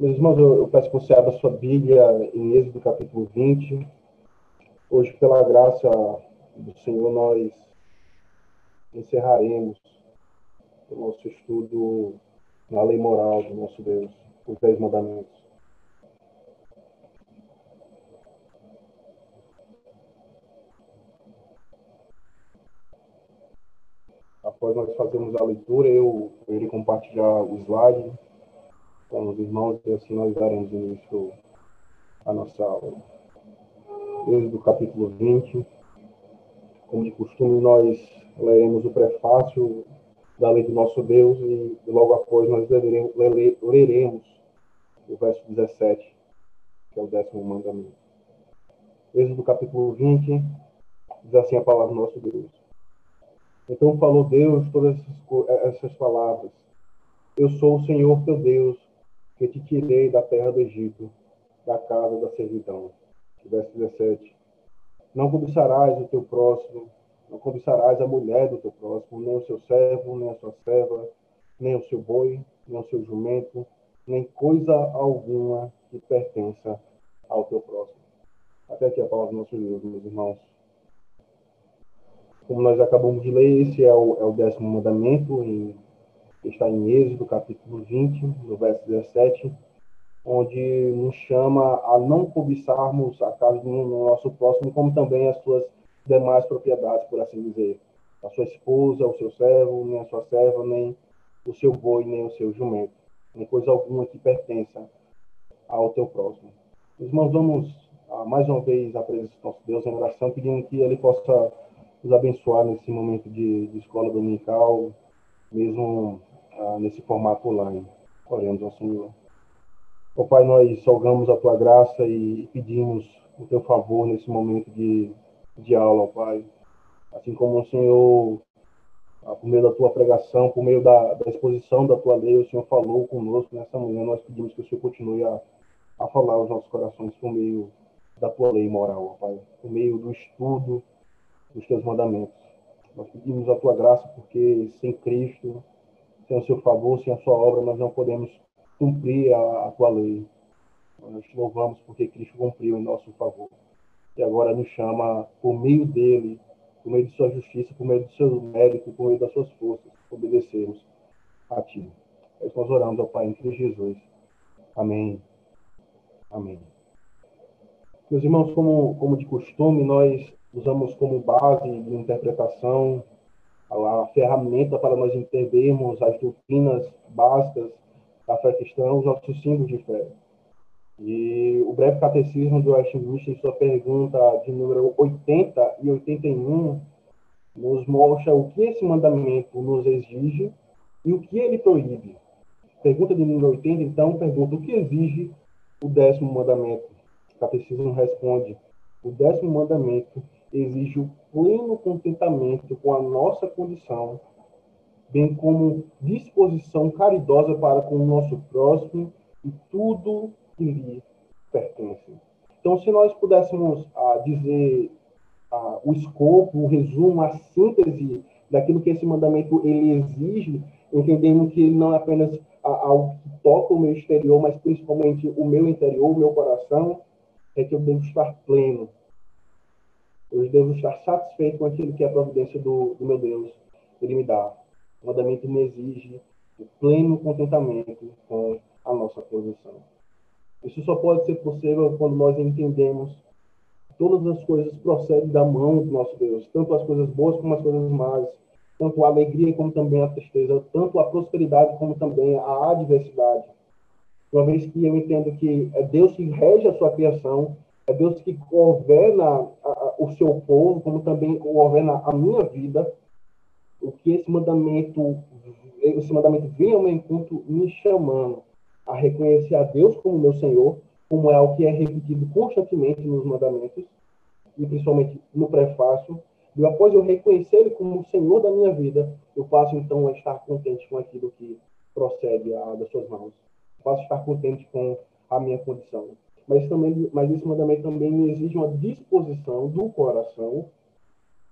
Meus irmãos, eu, eu peço que você abra sua Bíblia em Êxodo capítulo 20. Hoje, pela graça do Senhor, nós encerraremos o nosso estudo na lei moral do nosso Deus, os Dez Mandamentos. Após nós fazermos a leitura, eu, irei compartilhar o slide com os irmãos e assim nós daremos início à nossa aula. Desde o capítulo 20, como de costume, nós leremos o prefácio da lei do nosso Deus e logo após nós leremos, leremos o verso 17, que é o décimo mandamento. Êxodo capítulo 20, diz assim a palavra do nosso Deus. Então falou Deus todas essas palavras. Eu sou o Senhor teu Deus, que te tirei da terra do Egito, da casa da servidão. Verso 17. Não cobiçarás o teu próximo, não cobiçarás a mulher do teu próximo, nem o seu servo, nem a sua serva, nem o seu boi, nem o seu jumento, nem coisa alguma que pertença ao teu próximo. Até aqui a palavra do nosso Deus, meus irmãos. Como nós acabamos de ler, esse é o, é o décimo mandamento em está em Êxodo, capítulo 20, no verso 17, onde nos chama a não cobiçarmos a casa do nosso próximo, como também as suas demais propriedades, por assim dizer. A sua esposa, o seu servo, nem a sua serva, nem o seu boi, nem o seu jumento, nem coisa alguma que pertença ao teu próximo. Os irmãos, vamos ah, mais uma vez à presença do nosso Deus em oração, pedindo que Ele possa nos abençoar nesse momento de, de escola dominical, mesmo ah, nesse formato online. Oremos ao Senhor. Ó Pai, nós salgamos a Tua graça e pedimos o Teu favor nesse momento de, de aula, ó Pai. Assim como o Senhor, ah, por meio da Tua pregação, por meio da, da exposição da Tua lei, o Senhor falou conosco nessa manhã, nós pedimos que o Senhor continue a, a falar aos nossos corações por meio da Tua lei moral, ó Pai. Por meio do estudo dos Teus mandamentos. Nós pedimos a Tua graça porque sem Cristo sem o seu favor, sem a sua obra, nós não podemos cumprir a, a tua lei. Nós te louvamos porque Cristo cumpriu em nosso favor. E agora nos chama, por meio dele, por meio de sua justiça, por meio do seu mérito, por meio das suas forças, obedecermos a ti. É isso nós oramos ao Pai em Cristo Jesus. Amém. Amém. Meus irmãos, como, como de costume, nós usamos como base de interpretação a ferramenta para nós entendermos as doutrinas básicas da fé cristã, os nossos símbolos de fé. E o breve catecismo do Westminster, em sua pergunta de número 80 e 81, nos mostra o que esse mandamento nos exige e o que ele proíbe. Pergunta de número 80, então, pergunta o que exige o décimo mandamento. O catecismo responde: o décimo mandamento exige o pleno contentamento com a nossa condição, bem como disposição caridosa para com o nosso próximo e tudo que lhe pertence. Então, se nós pudéssemos ah, dizer ah, o escopo, o resumo, a síntese daquilo que esse mandamento ele exige, entendendo que ele não é apenas ah, algo que toca o meu exterior, mas principalmente o meu interior, o meu coração, é que eu devo estar pleno, eu devo estar satisfeito com aquilo que a providência do, do meu Deus ele me dá. O mandamento me exige o pleno contentamento com a nossa posição. Isso só pode ser possível quando nós entendemos que todas as coisas procedem da mão do nosso Deus, tanto as coisas boas como as coisas más, tanto a alegria como também a tristeza, tanto a prosperidade como também a adversidade. Uma vez que eu entendo que é Deus que rege a sua criação, é Deus que governa a, a, o seu povo, como também governa a minha vida. O que esse mandamento, esse mandamento vem ao meu encontro me chamando a reconhecer a Deus como meu Senhor, como é o que é repetido constantemente nos mandamentos, e principalmente no prefácio. E após eu reconhecer Ele como o Senhor da minha vida, eu passo então a estar contente com aquilo que procede a, das suas mãos. Eu passo a estar contente com a minha condição mas também, mas esse mandamento também exige uma disposição do coração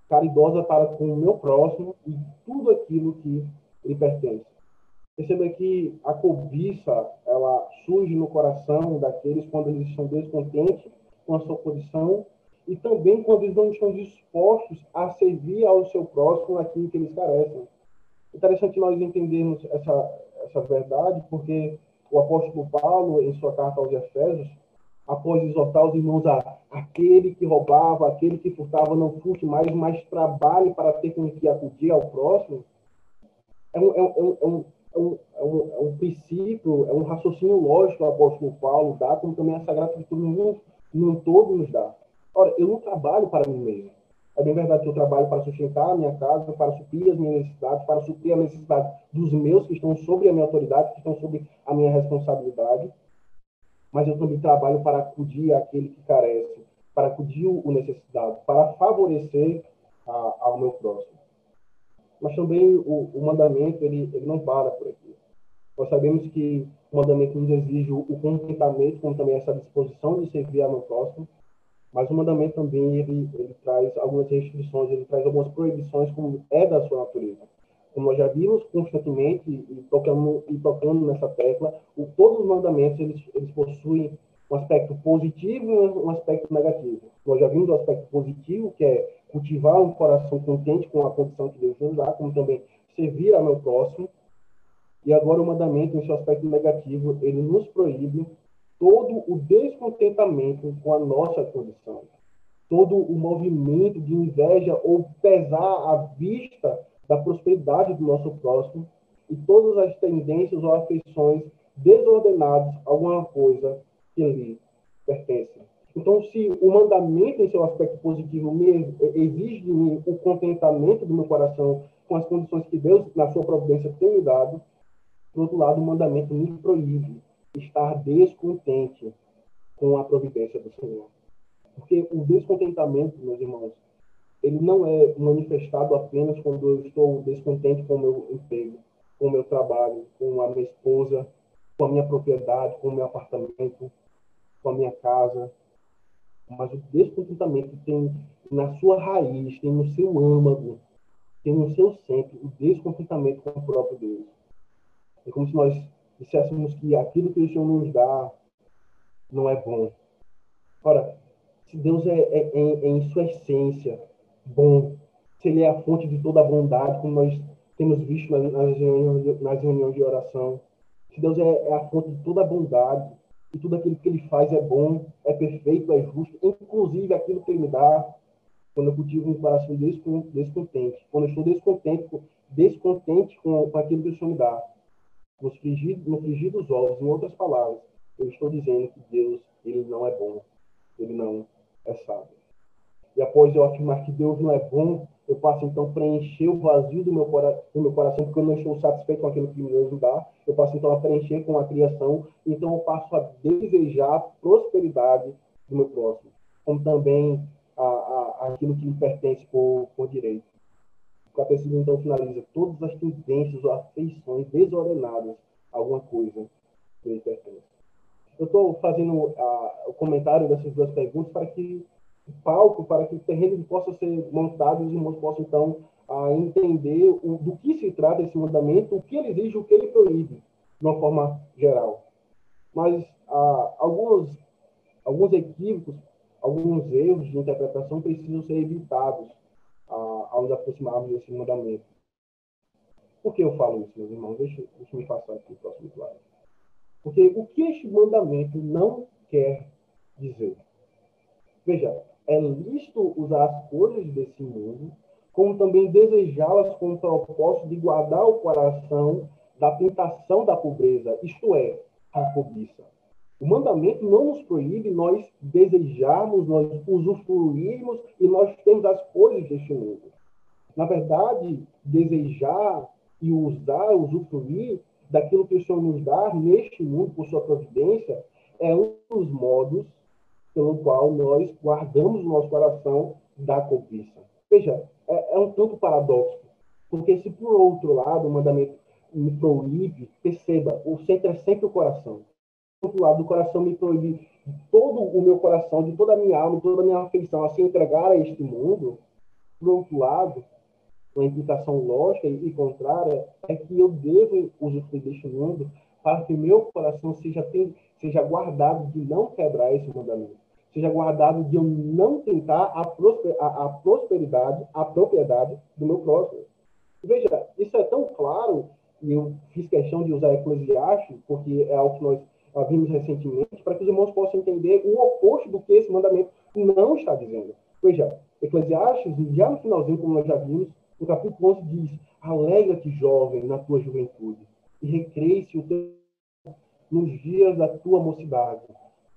caridosa para com o meu próximo e tudo aquilo que lhe pertence. Perceba que a cobiça, ela surge no coração daqueles quando eles estão descontentes com a sua posição e também quando eles não estão dispostos a servir ao seu próximo aquilo que eles carecem. Interessante nós entendermos essa, essa verdade, porque o apóstolo Paulo, em sua carta aos Efésios, após exortar os irmãos a aquele que roubava, aquele que furtava, não furte mais, mas trabalhe para ter com que acudir ao próximo, é um, é um, é um, é um, é um, é um princípio, é um raciocínio lógico o apóstolo Paulo dá, como também a Sagrada Escritura no todo nos dá. Ora, eu não trabalho para mim mesmo. É bem verdade que eu trabalho para sustentar a minha casa, para suprir as minhas necessidades, para suprir a necessidade dos meus que estão sobre a minha autoridade, que estão sobre a minha responsabilidade. Mas eu também trabalho para acudir aquele que carece, para acudir o necessitado, para favorecer a, ao meu próximo. Mas também o, o mandamento, ele, ele não para por aqui. Nós sabemos que o mandamento nos exige o contentamento, como também essa disposição de servir ao meu próximo, mas o mandamento também ele, ele traz algumas restrições, ele traz algumas proibições, como é da sua natureza. Como nós já vimos constantemente e tocando, e tocando nessa tecla, o, todos os mandamentos eles, eles possuem um aspecto positivo e um aspecto negativo. Nós já vimos o aspecto positivo, que é cultivar um coração contente com a condição que Deus nos dá, como também servir ao meu próximo. E agora o mandamento, em seu aspecto negativo, ele nos proíbe todo o descontentamento com a nossa condição, todo o movimento de inveja ou pesar à vista da prosperidade do nosso próximo e todas as tendências ou afeições desordenadas a alguma coisa que lhe pertence. Então, se o mandamento, em seu aspecto positivo, me exige de mim o contentamento do meu coração com as condições que Deus, na sua providência, tem me dado, por outro lado, o mandamento me proíbe estar descontente com a providência do Senhor. Porque o descontentamento, meus irmãos, ele não é manifestado apenas quando eu estou descontente com o meu emprego, com o meu trabalho, com a minha esposa, com a minha propriedade, com o meu apartamento, com a minha casa. Mas o descontentamento tem na sua raiz, tem no seu âmago, tem no seu centro o descontentamento com o próprio Deus. É como se nós disséssemos que aquilo que o Senhor nos dá não é bom. Ora, se Deus é, é, é, é, em sua essência bom, se Ele é a fonte de toda a bondade, como nós temos visto nas, reuniões, nas reuniões de oração, se Deus é, é, a fonte de toda a bondade, e tudo aquilo que Ele faz é bom, é perfeito, é justo, inclusive aquilo que Ele me dá, quando eu cultivo um coração descontente, quando eu estou descontente, descontente com, com aquilo que o Senhor me dá, no frigir, no frigir dos ovos, em outras palavras, eu estou dizendo que Deus, ele não é bom, ele não é sábio. E após eu afirmar que Deus não é bom, eu passo então a preencher o vazio do meu, do meu coração, porque eu não estou satisfeito com aquilo que me dá. Eu passo então a preencher com a criação, então eu passo a desejar a prosperidade do meu próximo, como também a, a, aquilo que me pertence por, por direito. O catecismo então finaliza todas as tendências ou afeições desordenadas a alguma coisa que lhe pertence. Eu estou fazendo uh, o comentário dessas duas perguntas para que palco, para que o terreno possa ser montado e os irmãos possam então uh, entender o, do que se trata esse mandamento, o que ele exige, o que ele proíbe, de uma forma geral. Mas uh, alguns, alguns equívocos, alguns erros de interpretação precisam ser evitados ao nos aproximarmos desse mandamento. Por que eu falo isso, meus irmãos? Deixa, deixa eu me passar aqui o próximo slide. Porque o que este mandamento não quer dizer? Veja, é lícito usar as coisas desse mundo, como também desejá-las com o propósito de guardar o coração da tentação da pobreza, isto é, a cobiça. O mandamento não nos proíbe nós desejarmos, nós usufruirmos e nós temos as coisas deste mundo. Na verdade, desejar e usar, usufruir daquilo que o Senhor nos dá neste mundo, por sua providência, é um dos modos pelo qual nós guardamos o nosso coração da cobiça. Veja, é, é um tanto paradoxo, porque se por outro lado o mandamento me proíbe, perceba, o centro é sempre o coração outro lado do coração me proíbe todo o meu coração, de toda a minha alma, toda a minha afeição a se entregar a este mundo, por outro lado, uma implicação lógica e contrária, é que eu devo usufruir deste mundo para que meu coração seja, seja guardado de não quebrar esse mandamento. Seja guardado de eu não tentar a, prosper, a, a prosperidade, a propriedade do meu próximo. Veja, isso é tão claro, e eu fiz questão de usar Eclesiastes, porque é algo que nós vimos recentemente, para que os irmãos possam entender o oposto do que esse mandamento não está dizendo. Veja, Eclesiastes, já no finalzinho, como nós já vimos, no capítulo 11 diz: Alegra-te, jovem, na tua juventude, e recreie-se nos dias da tua mocidade.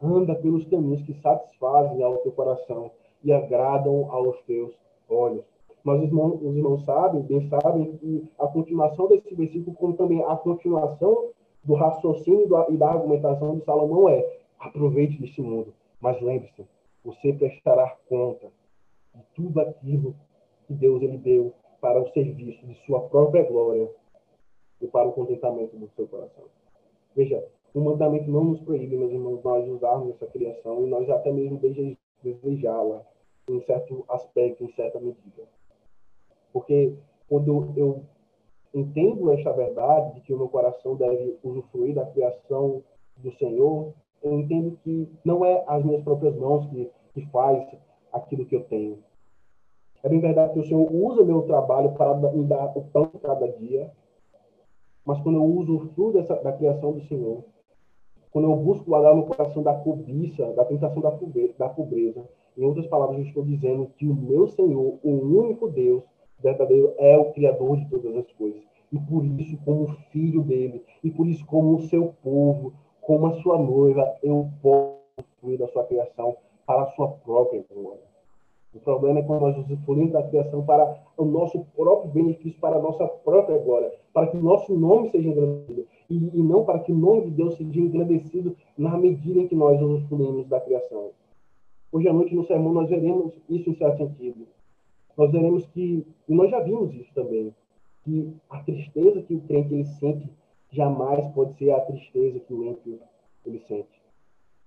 Anda pelos caminhos que satisfazem ao teu coração e agradam aos teus olhos. Mas os irmãos, os irmãos sabem, bem sabem, que a continuação desse versículo, como também a continuação do raciocínio e da argumentação de Salomão é: aproveite deste mundo, mas lembre-se, você prestará conta de tudo aquilo que Deus ele deu para o serviço de sua própria glória e para o contentamento do seu coração. Veja, o mandamento não nos proíbe, meus irmãos, nós usarmos essa criação e nós até mesmo desejá-la em certo aspecto, em certa medida. Porque quando eu entendo esta verdade de que o meu coração deve usufruir da criação do Senhor, eu entendo que não é as minhas próprias mãos que, que faz aquilo que eu tenho, é bem verdade que o Senhor usa meu trabalho para me dar o pão cada dia, mas quando eu uso o fruto dessa, da criação do Senhor, quando eu busco guardar no coração da cobiça, da tentação da pobreza, da pobreza, em outras palavras, eu estou dizendo que o meu Senhor, o único Deus verdadeiro, é o Criador de todas as coisas. E por isso, como filho dele, e por isso, como o seu povo, como a sua noiva, eu posso da sua criação para a sua própria glória. O problema é quando nós usufruímos da criação para o nosso próprio benefício, para a nossa própria glória, para que o nosso nome seja engrandecido, e, e não para que o nome de Deus seja engrandecido na medida em que nós usufruímos da criação. Hoje à noite, no sermão, nós veremos isso em certo sentido. Nós veremos que, e nós já vimos isso também, que a tristeza que o crente ele sente jamais pode ser a tristeza que o ímpio ele sente.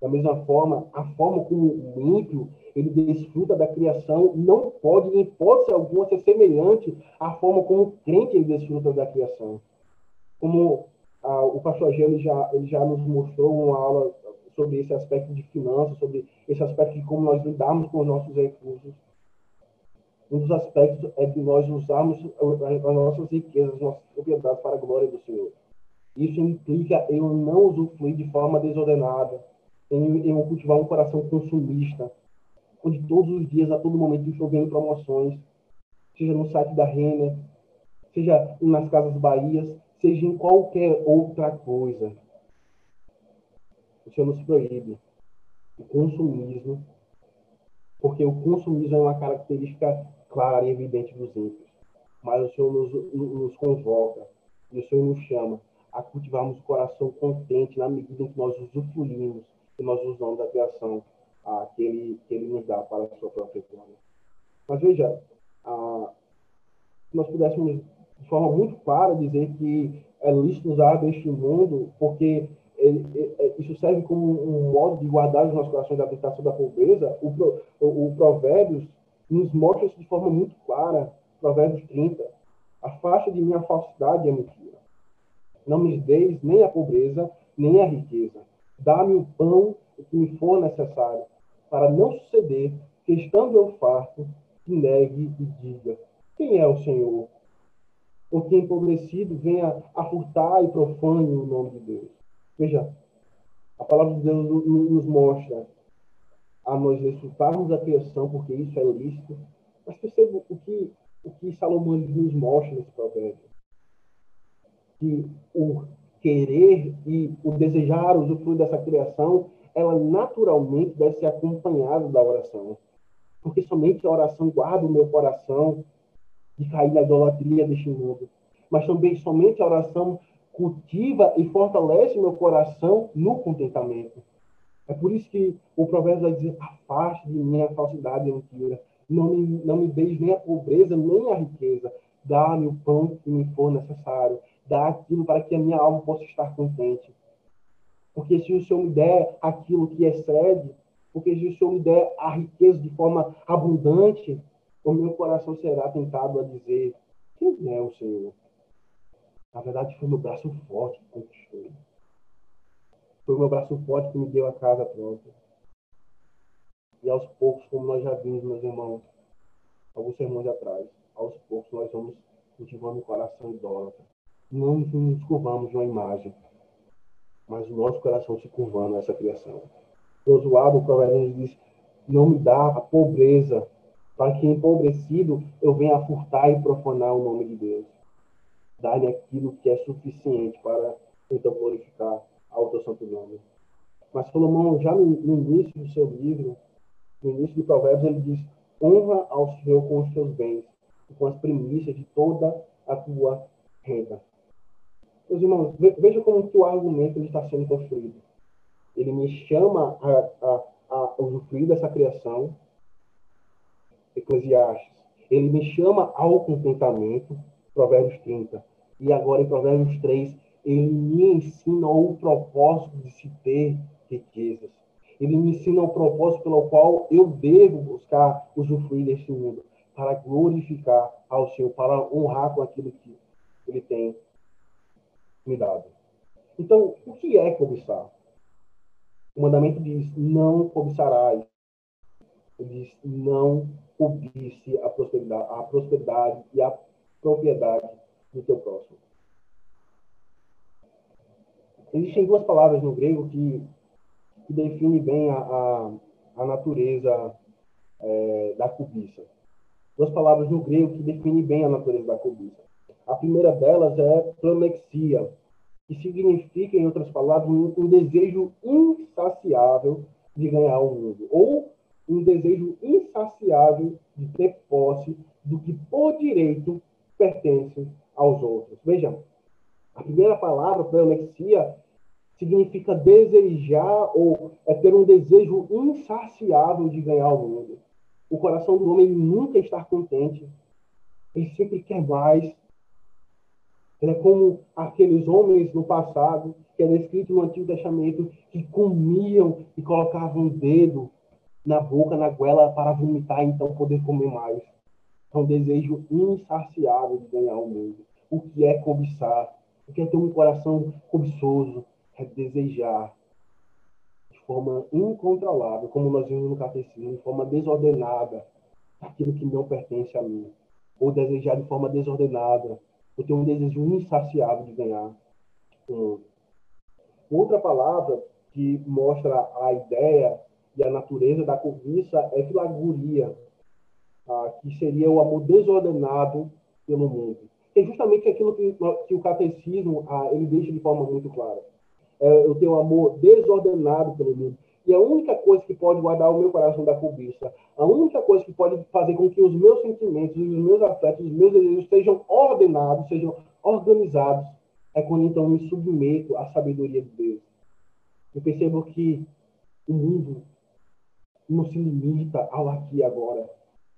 Da mesma forma, a forma como o ímpio ele desfruta da criação não pode, em hipótese alguma, ser semelhante à forma como o crente ele desfruta da criação. Como ah, o pastor Gê, ele já, ele já nos mostrou uma aula sobre esse aspecto de finanças, sobre esse aspecto de como nós lidamos com os nossos recursos. Um dos aspectos é de nós usarmos as nossas riquezas, as nossas propriedades para a glória do Senhor. Isso implica eu não usufruir de forma desordenada, em, cultivar um coração consumista, onde todos os dias, a todo momento, estou vendo promoções, seja no site da Renner, seja nas Casas Bahias, seja em qualquer outra coisa. O Senhor nos proíbe o consumismo, porque o consumismo é uma característica clara e evidente dos ímpios. Mas o Senhor nos, nos convoca, e o Senhor nos chama a cultivarmos o coração contente na medida em que nós usufruímos que nós usamos da criação ah, que, ele, que ele nos dá para a sua própria glória. Mas veja, ah, se nós pudéssemos de forma muito clara dizer que é lícito usar deste mundo, porque ele, ele, isso serve como um modo de guardar os nossos corações da tentação da pobreza, o, o, o Provérbios nos mostra isso de forma muito clara. Provérbios 30. Afasta de mim a falsidade e mentira. Não me deis nem a pobreza, nem a riqueza dá-me o pão que me for necessário, para não suceder que, estando eu farto, que negue e diga: Quem é o Senhor? Ou que empobrecido venha a furtar e profane o nome de Deus. Veja, a palavra de Deus nos mostra a nós desfrutarmos da criação, porque isso é lícito, mas perceba o que, o que Salomão nos mostra nesse provérbio. Que o querer e o desejar usufruir dessa criação, ela naturalmente deve ser acompanhada da oração. Porque somente a oração guarda o meu coração de cair na idolatria deste mundo. Mas também somente a oração cultiva e fortalece meu coração no contentamento. É por isso que o provérbio vai dizer: afaste de mim a falsidade e a mentira. Não me, não me deis nem a pobreza, nem a riqueza. Dá-me o pão que me for necessário dar aquilo para que a minha alma possa estar contente. Porque se o Senhor me der aquilo que excede, porque se o Senhor me der a riqueza de forma abundante, o meu coração será tentado a dizer: quem é o Senhor? Na verdade, foi meu braço forte que conquistou. Foi meu braço forte que me deu a casa própria. E aos poucos, como nós já vimos, meus irmãos, alguns sermões atrás, aos poucos nós vamos cultivando um coração idólatra. Não nos curvamos uma imagem, mas o nosso coração se curvando a essa criação. Josuado, o provérbio diz, não me dá a pobreza, para que empobrecido eu venha furtar e profanar o nome de Deus. Dá-lhe aquilo que é suficiente para então glorificar ao teu santo nome. Mas Salomão, já no, no início do seu livro, no início de Provérbios, ele diz: honra ao Senhor com os teus bens e com as primícias de toda a tua renda. Meus irmãos, vejam como que o argumento está sendo construído. Ele me chama a, a, a usufruir dessa criação, Eclesiastes. Ele me chama ao contentamento, Provérbios 30. E agora em Provérbios 3, ele me ensina o propósito de se ter riquezas. Ele me ensina o propósito pelo qual eu devo buscar usufruir deste mundo, para glorificar ao Senhor, para honrar com aquilo que ele tem dado. Então, o que é cobiçar? O mandamento diz: não cobiçarás. Ele diz: não cobice a prosperidade, a prosperidade e a propriedade do teu próximo. Existem duas palavras no grego que, que definem bem a, a, a natureza é, da cobiça. Duas palavras no grego que definem bem a natureza da cobiça. A primeira delas é planexia, que significa, em outras palavras, um, desejo insaciável de ganhar o mundo, ou um desejo insaciável de ter posse do que por direito pertence aos outros. Vejam, a primeira palavra, pleonexia, significa desejar ou é ter um desejo insaciável de ganhar o mundo. O coração do homem nunca está contente. Ele sempre quer mais. É como aqueles homens no passado, que é descrito no Antigo Testamento, que comiam e colocavam o dedo na boca, na goela, para vomitar e então poder comer mais. É um desejo insaciável de ganhar o mundo. O que é cobiçar? O que é ter um coração cobiçoso? É desejar de forma incontrolável, como nós vimos no catecismo, de forma desordenada, aquilo que não pertence a mim. Ou desejar de forma desordenada, ou ter um desejo insaciável de ganhar mundo. Outra palavra que mostra a ideia e a natureza da cobiça é filaguria, ah, que seria o amor desordenado pelo mundo. É justamente aquilo que, que o catecismo ah, ele deixa de forma muito clara. É, eu tenho um amor desordenado pelo mundo. E a única coisa que pode guardar o meu coração da cobiça, a única coisa que pode fazer com que os meus sentimentos, os meus afetos, os meus desejos sejam ordenados, sejam organizados, é quando então me submeto à sabedoria de Deus. Eu percebo que o mundo não se limita ao aqui e agora.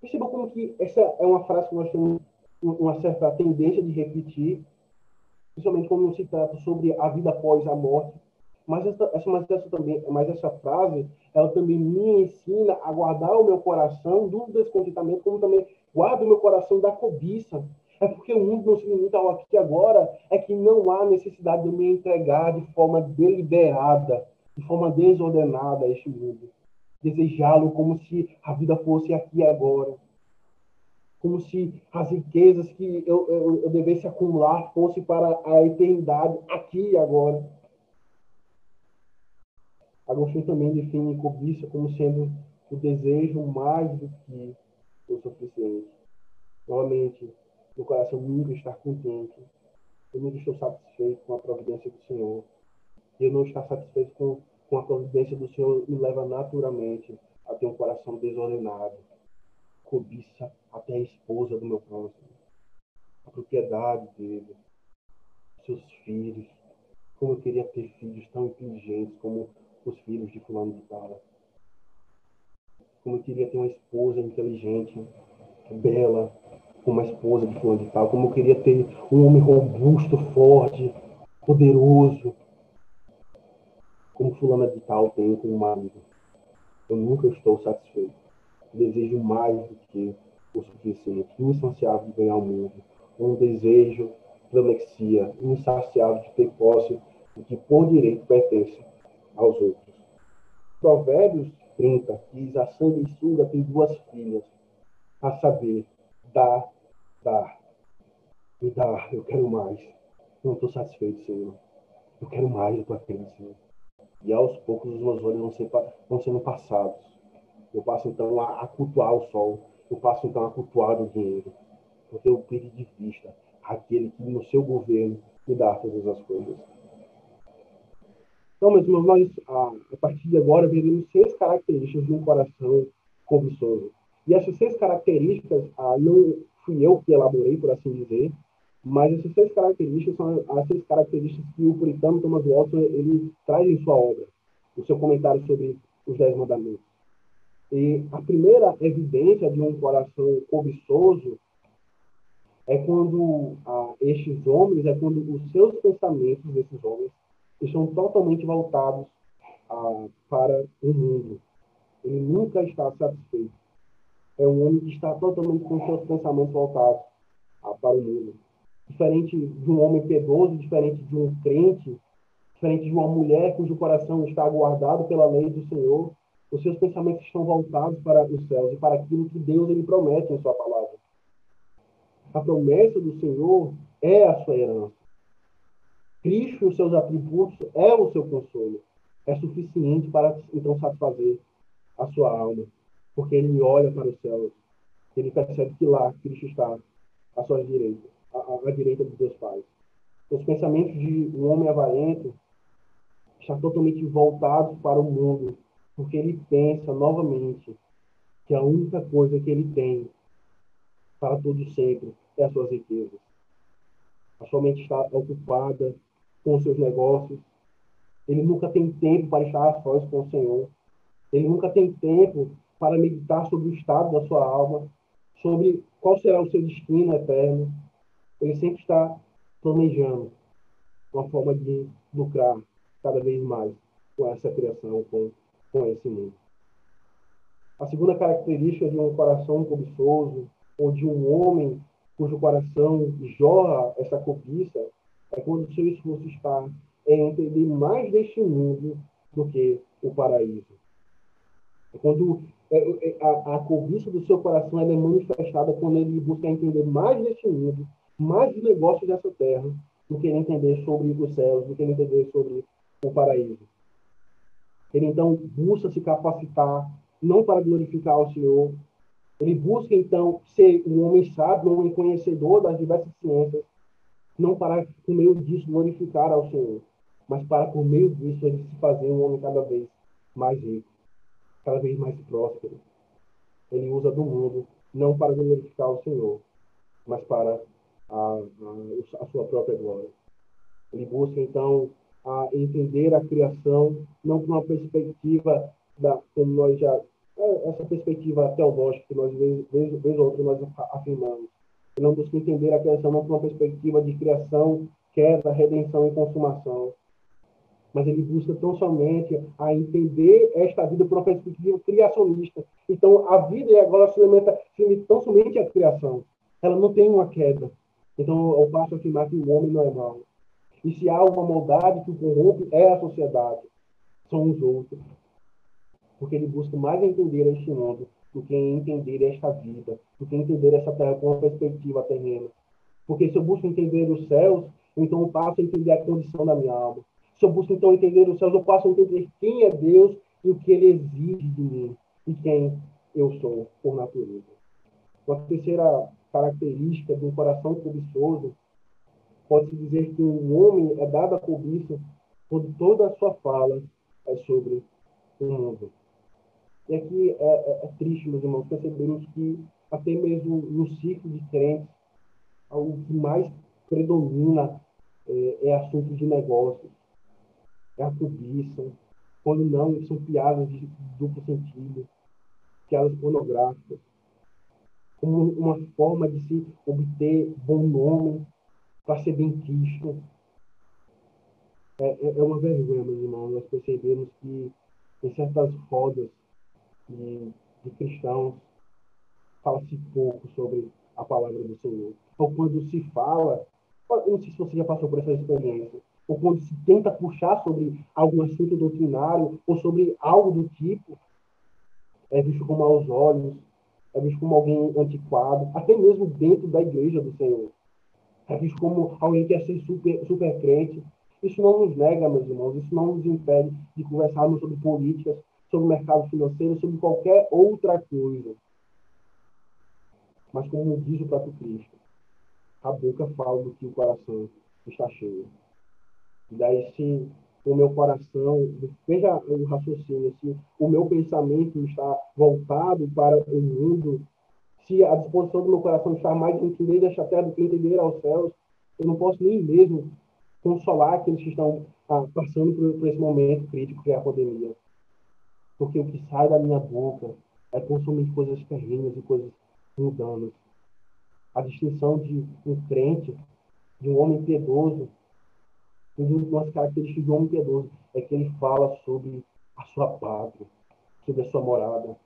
Perceba como que essa é uma frase que nós temos uma certa tendência de repetir, principalmente quando se trata sobre a vida após a morte. Mas essa, mas essa, também, mas essa frase, ela também me ensina a guardar o meu coração do descontentamento, como também guarda o meu coração da cobiça. É porque o mundo não se limita ao aqui e agora, é que não há necessidade de me entregar de forma deliberada, de forma desordenada a este mundo desejá-lo como se a vida fosse aqui e agora. Como se as riquezas que eu, eu, eu devesse acumular fosse para a eternidade, aqui e agora. Agostinho também define cobiça como sendo o desejo mais do que o suficiente. Novamente, meu coração nunca está contente. Eu nunca estou satisfeito com a providência do Senhor. Eu não estou satisfeito com com a providência do Senhor, me leva naturalmente a ter um coração desordenado, cobiça até a esposa do meu próximo, a propriedade dele, seus filhos. Como eu queria ter filhos tão inteligentes como os filhos de fulano de tal. Como eu queria ter uma esposa inteligente, bela, como a esposa de fulano de tal. Como eu queria ter um homem robusto, forte, poderoso, como fulana de tal tem com o marido. Eu nunca estou satisfeito. Desejo mais do que o suficiente, insaciável de ganhar o mundo. um desejo, plemexia, insaciável de ter posse do que por direito pertence aos outros. Provérbios 30 diz: A sanguessuga tem duas filhas, a saber, dá, dá, me dá, eu quero mais. Não estou satisfeito, Senhor. Eu quero mais da tua pena, Senhor. E aos poucos os meus olhos vão, ser, vão sendo passados. Eu passo então a, a cultuar o sol. Eu passo então a cultuar o dinheiro. Porque eu perdi de vista aquele que no seu governo me dá todas as coisas. Então, meus irmãos, nós, a, a partir de agora, veremos seis características de um coração cobiçoso. E essas seis características, não fui eu que elaborei, por assim dizer, mas essas seis características são as seis características que o puritano Thomas Watson ele traz em sua obra, no seu comentário sobre os Dez Mandamentos. E a primeira evidência de um coração cobiçoso é quando ah, estes homens, é quando os seus pensamentos desses homens estão totalmente voltados ah, para o mundo. Ele nunca está satisfeito. É um homem que está totalmente com seus pensamentos voltados ah, para o mundo. Diferente de um homem piedoso, diferente de um crente, diferente de uma mulher cujo coração está guardado pela lei do Senhor, os seus pensamentos estão voltados para os céus e para aquilo que Deus ele promete em sua palavra. A promessa do Senhor é a sua herança. Cristo os seus atributos é o seu consolo. É suficiente para então satisfazer a sua alma, porque ele olha para os céus, ele percebe que lá Cristo está à sua direita, à, à direita de Deus Pai. Os pensamentos de um homem avarento estão totalmente voltados para o mundo, porque ele pensa novamente que a única coisa que ele tem para todo sempre é as suas riquezas. A sua mente está ocupada com seus negócios. Ele nunca tem tempo para estar a sós com o Senhor. Ele nunca tem tempo para meditar sobre o estado da sua alma, sobre qual será o seu destino eterno. Ele sempre está planejando uma forma de lucrar cada vez mais com essa criação, com, com esse mundo. A segunda característica de um coração cobiçoso ou de um homem cujo coração jorra essa cobiça é quando o seu esforço está em entender mais deste mundo do que o paraíso. É quando é, é, a, a cobiça do seu coração é manifestada quando ele busca entender mais deste mundo, mais dos negócios dessa terra, do que ele entender sobre os céus, do que ele entender sobre o paraíso. Ele então busca se capacitar, não para glorificar o Senhor, ele busca então ser um homem sábio, um homem conhecedor das diversas ciências, não para, por meio disso, glorificar ao Senhor, mas para, por meio disso, ele se fazer um homem cada vez mais rico, cada vez mais próspero. Ele usa do mundo não para glorificar o Senhor, mas para a, a, a sua própria glória. Ele busca, então, a entender a criação não por uma perspectiva da, como nós já é, essa perspectiva teológica que nós vez, vez, vez ou outra nós afirmamos, não busca entender a criação não por uma perspectiva de criação, queda, redenção e consumação. Mas ele busca tão somente a entender esta vida por uma perspectiva criacionista. Então, a vida e agora se limita, tão somente à criação. Ela não tem uma queda. Então, eu passo a afirmar que o homem não é mau. E se há uma maldade que o corrompe, é a sociedade. São os outros. Porque ele busca mais entender este mundo do que entender esta vida, do que entender essa terra com uma perspectiva terrena. Porque se eu busco entender os céus, então eu passo a entender a condição da minha alma. Se eu busco então entender os céus, eu passo a entender quem é Deus e o que ele exige de mim e quem eu sou por natureza. Uma terceira característica de um coração cobiçoso pode-se dizer que um homem é dado a cobiça quando toda a sua fala é sobre o mundo. E aqui é, é, é triste, meus irmãos, percebemos que até mesmo no ciclo de crentes, o que mais predomina é, é assunto de negócios, é a cobiça, quando não, são piadas de duplo sentido, piadas pornográficas, como uma forma de se obter bom nome para ser bem quisto. É, é, é uma vergonha, meus irmãos, nós percebemos que em certas rodas de, cristãos, fala-se pouco sobre a palavra do Senhor. ou quando se fala, eu não sei se você já passou por essa experiência, ou quando se tenta puxar sobre algum assunto doutrinário ou sobre algo do tipo, é visto com maus olhos, é visto como alguém antiquado, até mesmo dentro da igreja do Senhor. É visto como alguém que quer ser super, super crente. Isso não nos nega, meus irmãos, isso não nos impede de conversarmos sobre políticas, sobre o mercado financeiro, sobre qualquer outra coisa. Mas como diz o próprio Cristo, a boca fala do que o coração está cheio. E daí, se o meu coração, veja o raciocínio, se o meu pensamento está voltado para o mundo, se a disposição do meu coração está mais entender desta terra do que entender aos céus, eu não posso nem mesmo consolar aqueles que estão ah, passando por, por, esse momento crítico que é a pandemia. Porque o que sai da minha boca é consumir coisas terrenas e coisas mundanas. A distinção de um crente, de um homem piedoso, uma das características do homem piedoso é que ele fala sobre a sua pátria, sobre a sua morada.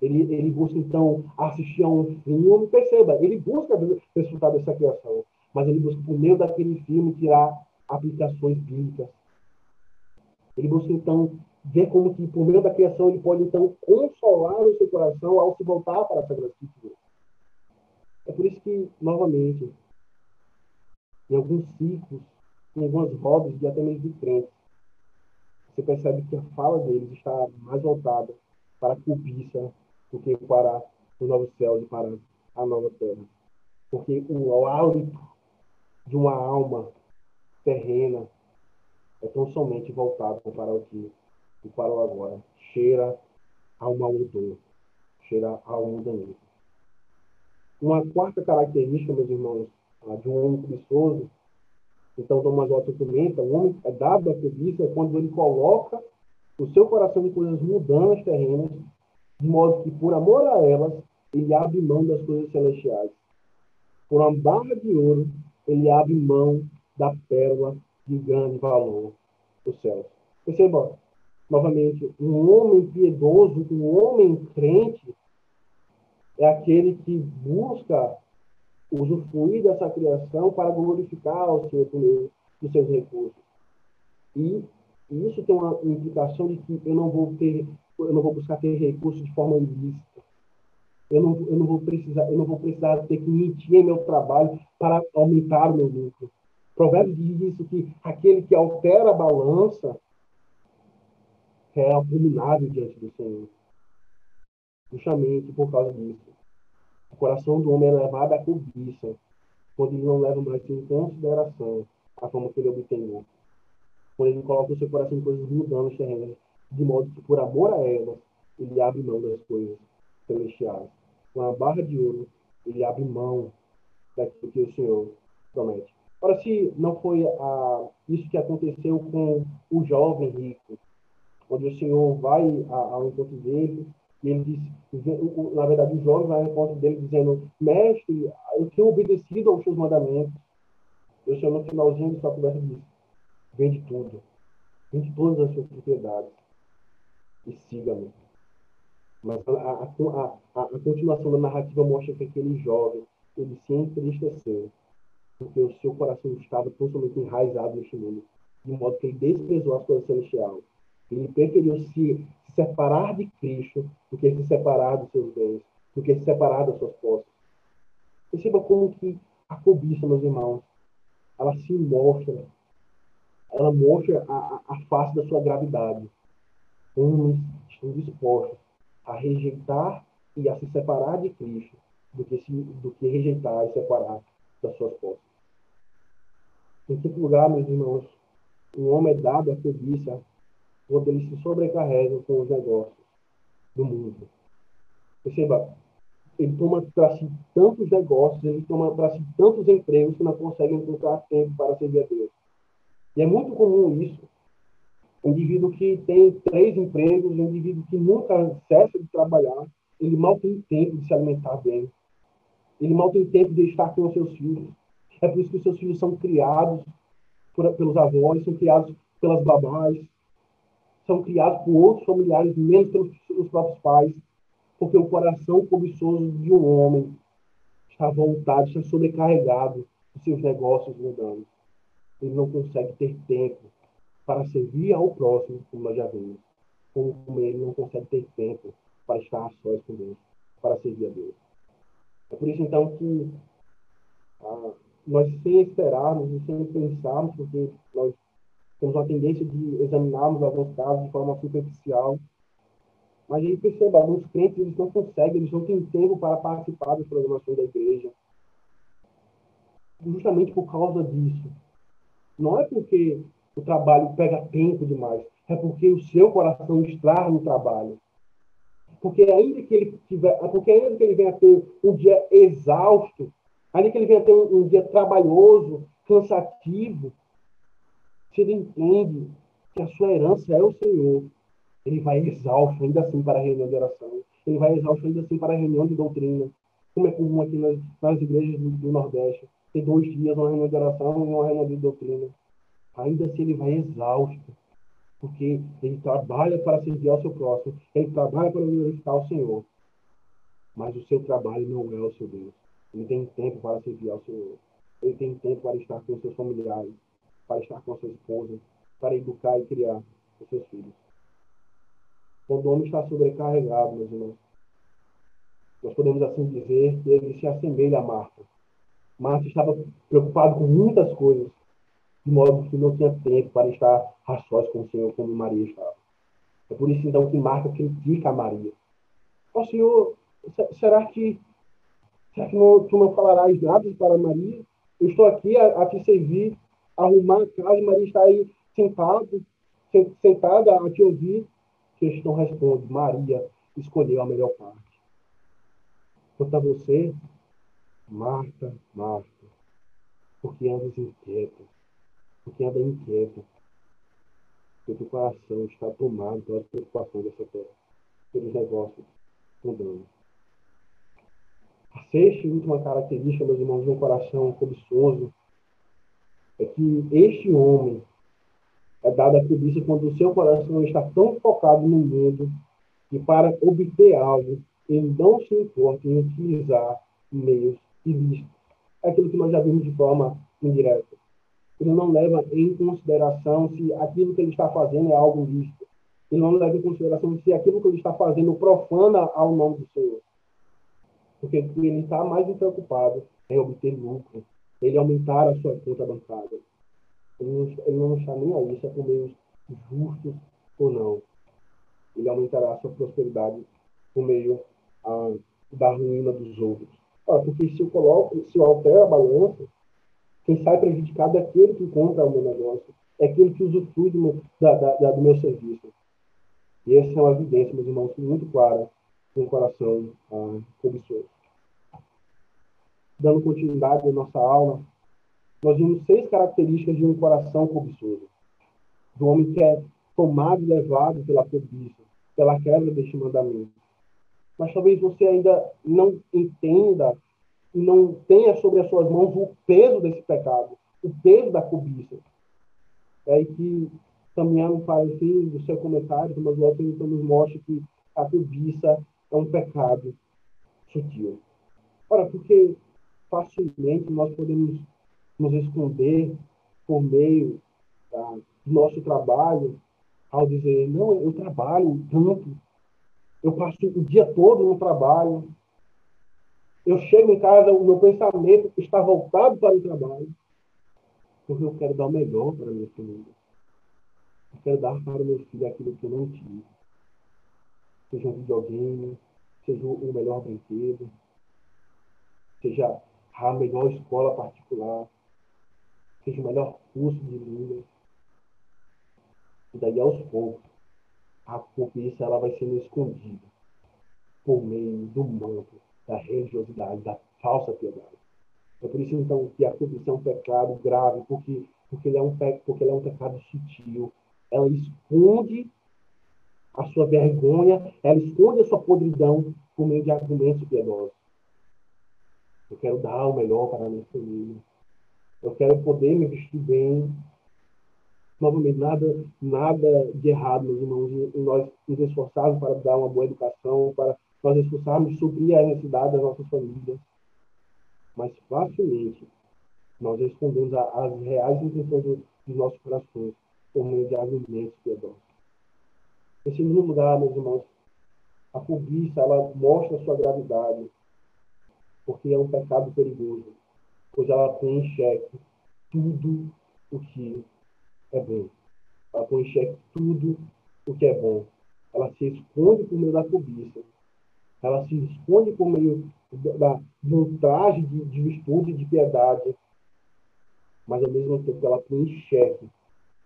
Ele, ele busca, então, assistir a um filme, perceba, ele busca desfrutar dessa criação, mas ele busca, por meio daquele filme, tirar aplicações bíblicas. Ele busca, então, ver como que, por meio da criação, ele pode, então, consolar o seu coração ao se voltar para a Sagrada Escritura. É por isso que, novamente, em alguns ciclos, em algumas rodas de até mesmo de crentes. Você percebe que a fala deles está mais voltada para a cobiça do que para o novo céu e para a nova terra. Porque o hálito de uma alma terrena é tão somente voltado para o que e o agora. Cheira ao mau odor, cheira ao mudança. Uma quarta característica, meus irmãos, de um homem preguiçoso então, Thomas Watson comenta, o homem é dado a cobiça quando ele coloca o seu coração em coisas mundanas, terrenas, de modo que, por amor a elas, ele abre mão das coisas celestiais. Por uma barra de ouro, ele abre mão da pérola de grande valor dos céus. Perceba, novamente, um homem piedoso, um homem crente, é aquele que busca usufruir dessa criação para glorificar o Senhor por meio dos seus recursos. E isso tem uma implicação de que eu não vou ter, eu não vou buscar ter recursos de forma ilícita. Eu não, eu não vou precisar, eu não vou precisar ter que mentir em meu trabalho para aumentar o meu lucro. Provérbios diz isso que aquele que altera a balança é abominável diante do Senhor. Justamente por causa disso. O coração do homem é levado à cobiça, quando ele não leva mais em consideração a forma que ele obtém. Quando ele coloca o seu coração em coisas mundanas terrenas, de modo que, por amor a elas, ele abre mão das coisas celestiais. Com a barra de ouro, ele abre mão daquilo que o Senhor promete. Ora, se não foi ah, isso que aconteceu com o jovem rico, onde o Senhor vai ao encontro dele e ele disse, na verdade, o jovem vai ao encontro dele dizendo, mestre, eu tenho obedecido aos seus mandamentos. E o Senhor, no finalzinho de sua conversa, disse, vende tudo. Vende todas as suas propriedades e siga-me. Mas a, a, a, a, continuação da narrativa mostra que aquele jovem, ele se entristeceu, porque o seu coração estava totalmente enraizado neste mundo, de modo que ele desprezou as coisas celestiais. Ele preferiu se separar de Cristo do que se separar dos seus bens, do que se separar das suas posses. Perceba como que a cobiça, meus irmãos, ela se mostra, ela mostra a, a face da sua gravidade. Homens estão dispostos a rejeitar e a se separar de Cristo do que, se, do que rejeitar e separar das suas posses. Em quinto lugar, meus irmãos, um homem é dado à cobiça quando eles se sobrecarregam com os negócios do mundo. Perceba, ele toma para si tantos negócios, ele toma para si tantos empregos que não consegue encontrar tempo para servir a Deus. E é muito comum isso. Um indivíduo que tem três empregos, um indivíduo que nunca cessa de trabalhar, ele mal tem tempo de se alimentar bem. Ele mal tem tempo de estar com os seus filhos. É por isso que os seus filhos são criados por, pelos avós, são criados pelas babás, são criados por outros familiares, menos pelos próprios pais, porque o coração cobiçoso de um homem está voltado, está sobrecarregado, os seus negócios mudando. Ele não consegue ter tempo para servir ao próximo, como nós já vimos. Como ele não consegue ter tempo para estar a sós com Deus, para servir a Deus. É por isso, então, que ah, nós, sem esperarmos e sem pensarmos, porque nós temos uma tendência de examinarmos alguns casos de forma superficial, mas aí perceba, alguns crentes eles não conseguem, eles não têm tempo para participar das programações da igreja. Justamente por causa disso. Não é porque o trabalho pega tempo demais, é porque o seu coração está no trabalho. Porque ainda que ele tiver, porque ainda que ele venha ter um dia exausto, ainda que ele venha ter um, um dia trabalhoso, cansativo, se ele entende que a sua herança é o Senhor, ele vai exausto ainda assim para a reunião de oração. Ele vai exausto ainda assim para a reunião de doutrina. Como é comum aqui nas, nas igrejas do, do, Nordeste. Tem dois dias, uma reunião de oração e uma reunião de doutrina. Ainda assim ele vai exausto. Porque ele trabalha para servir ao seu próximo. Ele trabalha para glorificar o Senhor. Mas o seu trabalho não é o seu Deus. Ele tem tempo para servir ao Senhor. Ele tem tempo para estar com seus familiares, para estar com a sua esposa, para educar e criar os seus filhos. Quando o homem está sobrecarregado, meus irmãos, nós podemos assim dizer que ele se assemelha a Marta. Marta estava preocupado com muitas coisas, de modo que não tinha tempo para estar a sós com o Senhor como Maria estava. É por isso, então, que Marta critica a Maria. Ó oh, Senhor, será que, será que não, tu não falarás nada para Maria? Eu estou aqui a, a te servir, arrumar a casa, Maria está aí sentado, sentada a te ouvir texto responde, Maria escolheu a melhor parte. Quanto a você, Marta, Marta, porque andas inquieta, porque anda inquieta, porque teu coração está tomado pelas preocupações dessa terra, pelos negócios mudando. A sexta e última característica, meus irmãos, de um coração cobiçoso é que este homem é dada a cobiça quando o seu coração está tão focado no mundo que para obter algo ele não se importa em utilizar meios ilícitos. É aquilo que nós já vimos de forma indireta. Ele não leva em consideração se aquilo que ele está fazendo é algo lícito. Ele não leva em consideração se aquilo que ele está fazendo profana ao nome do Senhor. Porque ele está mais preocupado em obter lucro, ele aumentar a sua conta bancária ele não, está nem aí se é por meios justos ou não. Ele aumentará a sua prosperidade por meio da ruína dos outros. Ora, porque se eu coloco, se eu altero a balança, quem sai prejudicado é aquele que compra o meu negócio, é aquele que usufrui do meu, da, da, do meu serviço. E essa é uma evidência, meus irmãos, muito clara no coração ah, cobiçoso. Dando continuidade à nossa aula, nós vimos seis características de um coração cobiçoso. Do homem que é tomado e levado pela cobiça, pela quebra deste mandamento. Mas talvez você ainda não entenda e não tenha sobre as suas mãos o peso desse pecado, o peso da cobiça. É aí que, caminhando para o fim do seu comentário, mas o então nos mostra que a cobiça é um pecado sutil. Ora, porque facilmente nós podemos nos esconder por meio tá, do nosso trabalho, ao dizer, não, eu trabalho tanto, eu passo o dia todo no trabalho, eu chego em casa, o meu pensamento está voltado para o trabalho, porque eu quero dar o melhor para minha família. Eu quero dar para o meu filho aquilo que eu não tive. Seja um videogame, seja o melhor brinquedo, seja a melhor escola particular, seja o melhor curso de língua. E daí, aos poucos, a cobiça ela vai sendo escondida por meio do manto da religiosidade, da falsa piedade. É por isso, então, que a cobiça é um pecado grave, porque, porque, ele é um pe... porque ele é um pecado sutil. Ela esconde a sua vergonha, ela esconde a sua podridão por meio de argumentos piedosos. Eu quero dar o melhor para a minha família. Eu quero poder me vestir bem. Novamente, nada, nada de errado, meus irmãos, em nós nos esforçarmos para dar uma boa educação, para nós esforçarmos suprir a necessidade das nossas famílias. mas facilmente nós respondemos às reais intenções dos nossos corações por meio de argumentos piedosos. Em segundo lugar, meus irmãos, a cobiça ela mostra a sua gravidade, porque é um pecado perigoso, pois ela põe em xeque tudo o que é bom. Ela põe em xeque tudo o que é bom. Ela se esconde por meio da cobiça. Ela se esconde por meio da vontade de, de virtude e de piedade. Mas, ao mesmo tempo, ela põe em xeque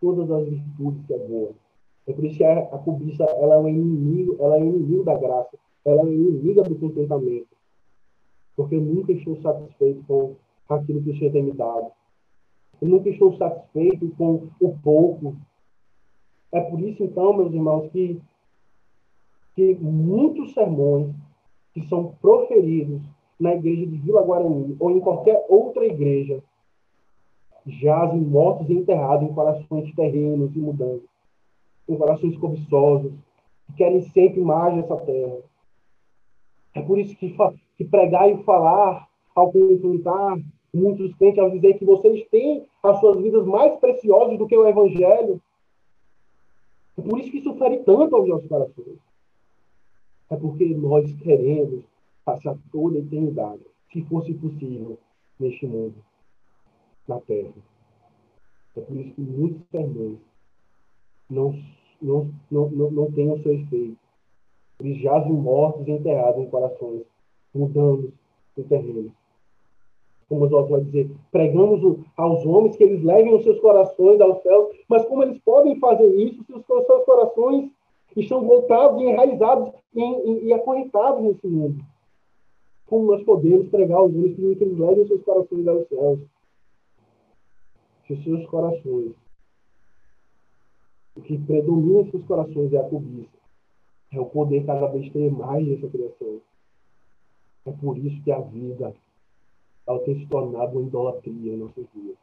todas as virtudes que é boa. É por isso que a, a cobiça ela é um inimigo, ela é um inimigo da graça. Ela é inimiga do contentamento. Porque eu nunca estou satisfeito com aquilo que o Senhor tem me dado. Eu nunca estou satisfeito com o pouco. É por isso, então, meus irmãos, que, que muitos sermões que são proferidos na igreja de Vila Guarani ou em qualquer outra igreja jazem mortos e enterrados em corações terrenos e mudantes, em corações cobiçosos, que querem sempre mais essa terra. É por isso que, que pregar e falar, ao confrontar muitos crentes, ao dizer que vocês têm as suas vidas mais preciosas do que o Evangelho, é por isso que isso fere tanto aos nossos corações. É porque nós queremos passar toda a eternidade, se fosse possível, neste mundo, na terra. É por isso que muitos sermões não, não, não, não, não têm o seu efeito. Eles jazem mortos enterrados em corações, mudando o terreno. Como os outros vai dizer, pregamos aos homens que eles levem os seus corações aos céus, mas como eles podem fazer isso se os seus corações estão voltados e enraizados e, e, e acorrentados nesse mundo? Como nós podemos pregar aos homens que eles levem os seus corações aos céus? Se os seus corações, o que predomina em seus corações é a cobiça, é o poder cada vez ter mais dessa criação. É por isso que a vida ela tem se tornado uma idolatria em nossas vidas.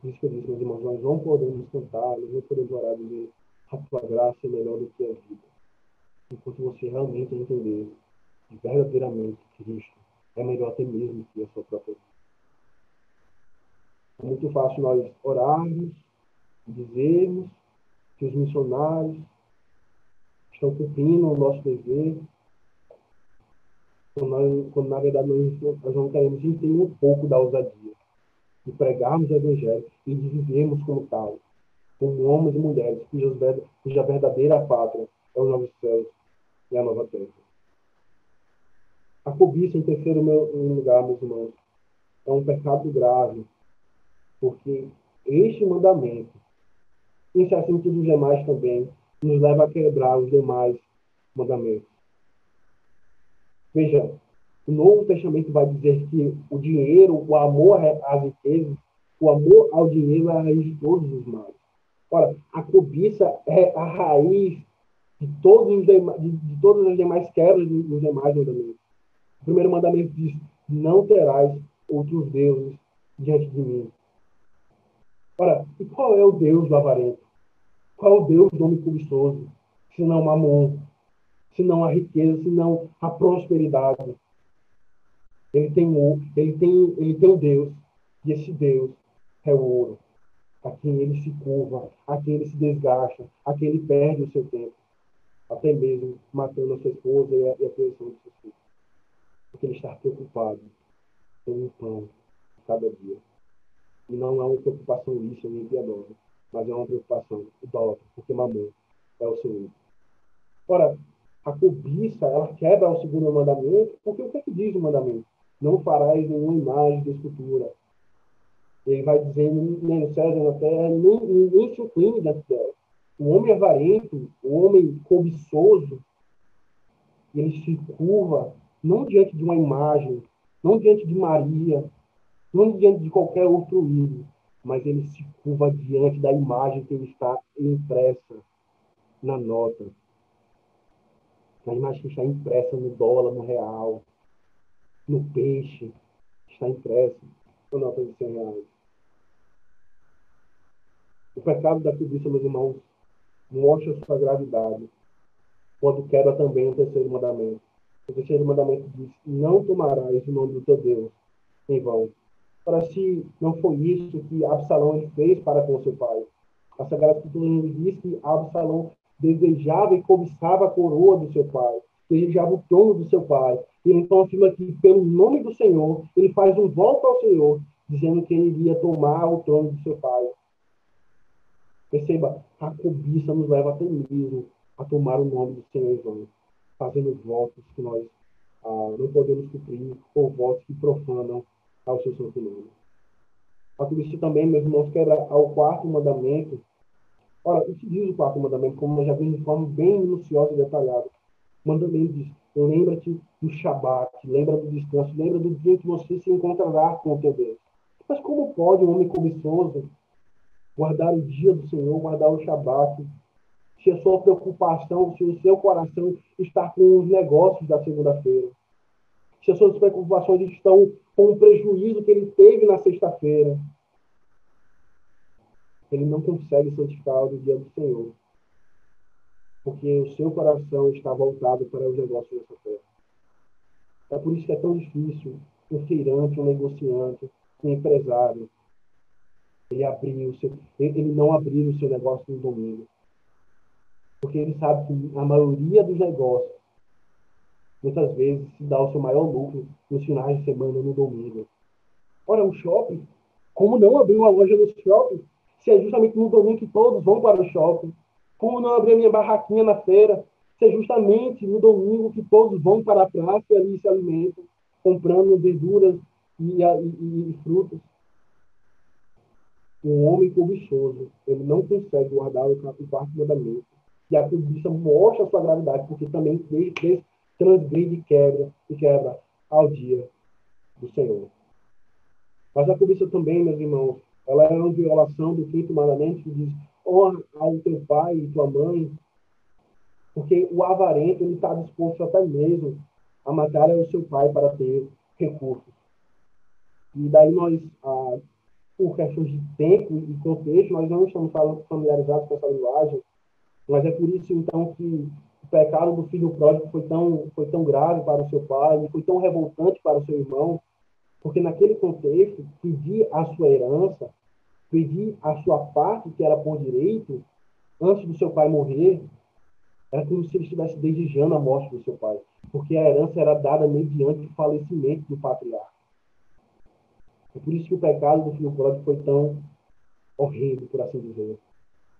Por isso que eu disse, meus irmãos, nós não podemos cantar, nós não podemos orar dizer a tua graça é melhor do que a vida. Enquanto você realmente entender que verdadeiramente Cristo é melhor até mesmo que a sua própria vida. É muito fácil nós orarmos, dizermos que os missionários estão cumprindo o nosso dever, quando, quando na verdade nós, nós não queremos entender um pouco da ousadia de pregarmos o Evangelho e de vivermos como tal, como homens e mulheres cuja, cuja verdadeira pátria é os novos céus e a nova terra. A cobiça, em terceiro lugar, meus irmãos, é um pecado grave porque este mandamento, em certo sentido os demais também, nos leva a quebrar os demais mandamentos. Veja, o Novo Testamento vai dizer que o dinheiro, o amor às riquezas, o amor ao dinheiro é a raiz de todos os males. Ora, a cobiça é a raiz de, todos os demais, de, de todas as demais quebras dos demais mandamentos. O primeiro mandamento diz: Não terás outros deuses diante de mim. Ora, e qual é o Deus do avarento? Qual Deus homem cobiçoso? Se não Mamon, se não a riqueza, se não a prosperidade. Ele tem o, ele tem, ele tem um Deus, e esse Deus é o ouro, a quem ele se curva, a quem ele se desgasta, a quem ele perde o seu tempo, até mesmo matando a sua esposa e a, e a criação dos seus filhos. Porque ele está preocupado com o pão cada dia. E não é uma preocupação lícita nem piedosa, mas é uma preocupação idólatra, porque mamon é o seu Ora, a cobiça, ela quebra o segundo mandamento, porque o que, é que diz o mandamento? Não farás nenhuma imagem de escultura. Ele vai dizendo, nem céu, nem na terra, nem, nem se incline diante dela. O homem avarento, o homem cobiçoso, ele se curva não diante de uma imagem, não diante de Maria, não diante de qualquer outro ídolo, mas ele se curva diante da imagem que ele está impressa na nota. Na imagem que está impressa no dólar, no real, no peixe, está impressa na nota de 100 reais. O pecado da cobiça, meus irmãos, mostra sua gravidade quando quebra também o terceiro mandamento. O terceiro mandamento diz: Não tomarás o nome do teu Deus em vão. Para se não foi isso que Absalão fez para com seu pai. A Sagrada Escritura diz que Absalão desejava e cobiçava a coroa do seu pai, desejava o trono do seu pai. E então afirma que, pelo nome do Senhor, ele faz um voto ao Senhor, dizendo que ele iria tomar o trono do seu pai. Perceba, a cobiça nos leva até mesmo a tomar o nome do Senhor em fazendo votos que nós ah, não podemos cumprir, ou votos que profanam ao seu nome. A cobiça também, meus irmãos, quebra ao quarto mandamento. Ora, o que diz o quarto mandamento, como nós já vimos de forma bem minuciosa e detalhada? O mandamento diz, lembra-te do Shabat, lembra do descanso, lembra do dia que você se encontrará com o teu Deus. Mas como pode um homem cobiçoso guardar o dia do Senhor, guardar o Shabat, se a sua preocupação, se o seu coração está com os negócios da segunda-feira, se as suas preocupações estão com o prejuízo que ele teve na sexta-feira, ele não consegue santificar o dia do Senhor, porque o seu coração está voltado para os negócios dessa terra. É por isso que é tão difícil um feirante, um negociante, um empresário, ele abrir o seu, ele não abrir o seu negócio no domingo. Porque ele sabe que a maioria dos negócios, muitas vezes, se dá o seu maior lucro nos finais de semana no domingo. Ora, o shopping, como não abrir uma loja no shopping, se é justamente no domingo que todos vão para o shopping? Como não abrir a minha barraquinha na feira, se é justamente no domingo que todos vão para a praça e ali se alimentam, comprando verduras e, e, e frutas? Um homem cobiçoso, ele não consegue guardar o quarto mandamento. E a cobiça mostra a sua gravidade, porque também transgride e quebra, e quebra ao dia do Senhor. Mas a cobiça também, meus irmãos, ela é uma violação do quinto mandamento que diz honra ao teu pai e tua mãe, porque o avarento ele está disposto até mesmo a matar o seu pai para ter recursos. E daí nós, ah, por questões de tempo e contexto, nós não estamos familiarizados com essa linguagem, mas é por isso, então, que pecado do filho pródigo foi tão, foi tão grave para o seu pai, foi tão revoltante para o seu irmão, porque naquele contexto, pedir a sua herança, pedir a sua parte, que era por direito, antes do seu pai morrer, era como se ele estivesse desejando a morte do seu pai, porque a herança era dada mediante o falecimento do patriarca. É por isso que o pecado do filho pródigo foi tão horrível, por assim dizer.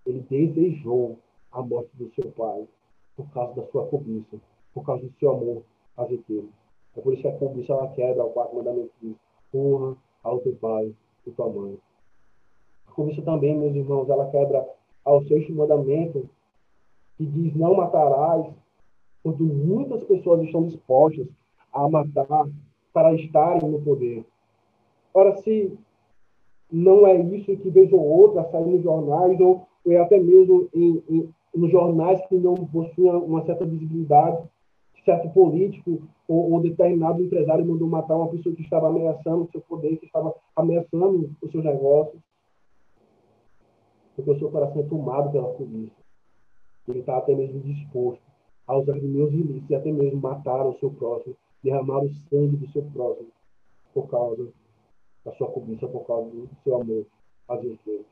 Ele desejou a morte do seu pai por causa da sua cobiça, por causa do seu amor às riquezas. É por isso que a cobiça ela quebra o quarto mandamento diz, honra ao teu pai e tua mãe. A cobiça também, meus irmãos, ela quebra ao sexto mandamento que diz não matarás, quando muitas pessoas estão dispostas a matar para estarem no poder. Ora, se não é isso que vez ou outra sair nos jornais ou, ou até mesmo em, em, nos jornais que não possuem uma certa visibilidade, certo político ou, ou, determinado empresário mandou matar uma pessoa que estava ameaçando o seu poder, que estava ameaçando os seus negócios, porque o seu coração é tomado pela cobiça. Ele está até mesmo disposto a usar meus ilícitos e até mesmo matar o seu próximo, derramar o sangue do seu próximo por causa da sua cobiça por causa do seu amor às vezes.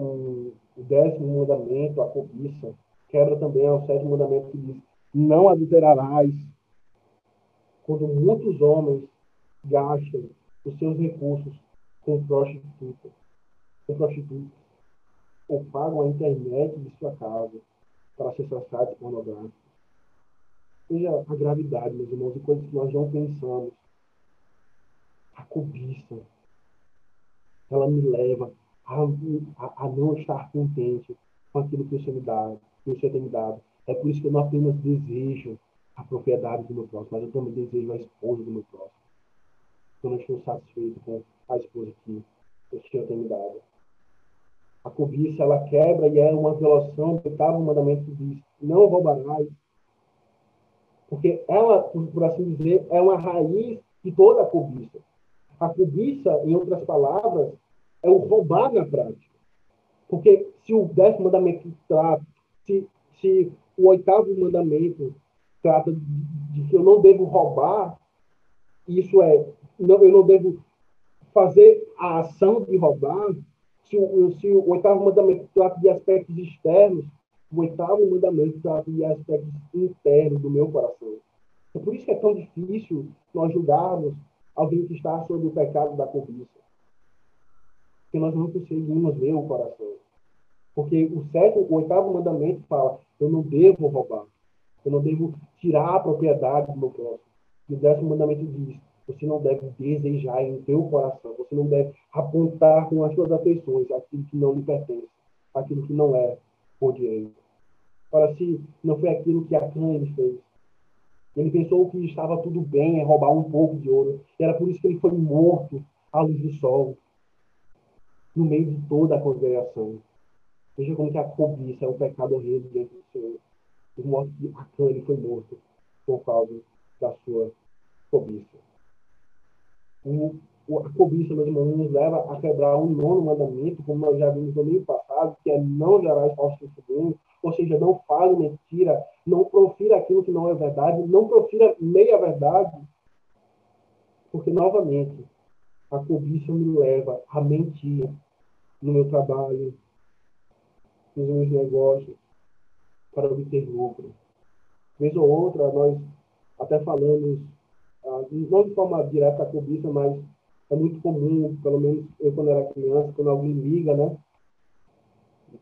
O, o décimo mandamento, a cobiça, quebra também ao sétimo mandamento que diz: Não adulterarás. Quando muitos homens gastam os seus recursos com prostitutas, com prostitutas, ou pagam a internet de sua casa para acessar sites pornográficos. Veja a gravidade, meus irmãos, de coisas que nós não pensamos a cobiça, ela me leva a, a, não estar contente com aquilo que o Senhor me dá, que o Senhor tem me dado. É por isso que eu não apenas desejo a propriedade do meu próximo, mas eu também desejo a esposa do meu próximo. Eu não estou satisfeito com a esposa que o Senhor tem me dado. A cobiça, ela quebra e é uma violação do oitavo mandamento que diz, não roubarás. Porque ela, por assim dizer, é uma raiz de toda a cobiça. A cobiça, em outras palavras, é o roubar na prática. Porque se o décimo mandamento trata, se, se o oitavo mandamento trata de, que eu não devo roubar, isso é, não, eu não devo fazer a ação de roubar, se o, se o oitavo mandamento trata de aspectos externos, o oitavo mandamento trata de aspectos internos do meu coração. É por isso que é tão difícil nós julgarmos alguém que está sob o pecado da cobiça. Porque nós não conseguimos ver o coração. Porque o sétimo, o oitavo mandamento fala: eu não devo roubar. Eu não devo tirar a propriedade do meu próximo. E o décimo mandamento diz: você não deve desejar em teu coração. Você não deve apontar com as suas afeições aquilo que não lhe pertence, aquilo que não é por direito. Ora, se não foi aquilo que Acã fez, ele pensou que estava tudo bem em roubar um pouco de ouro. E era por isso que ele foi morto à luz do sol, no meio de toda a congregação. Veja como que a cobiça é um pecado horrível diante do Senhor. O que Acã ele foi morto por causa da sua cobiça o, a cobiça, meus irmãos, nos leva a quebrar um nono mandamento, como nós já vimos no domingo passado, que é não gerar falso testemunho, ou seja, não fale mentira, não profira aquilo que não é verdade, não profira meia verdade, porque, novamente, a cobiça me leva a mentir no meu trabalho, nos meus negócios, para obter lucro. Vez ou outra, nós até falamos ah, não de forma direta a cobiça, mas é muito comum, pelo menos eu quando era criança, quando alguém liga, né?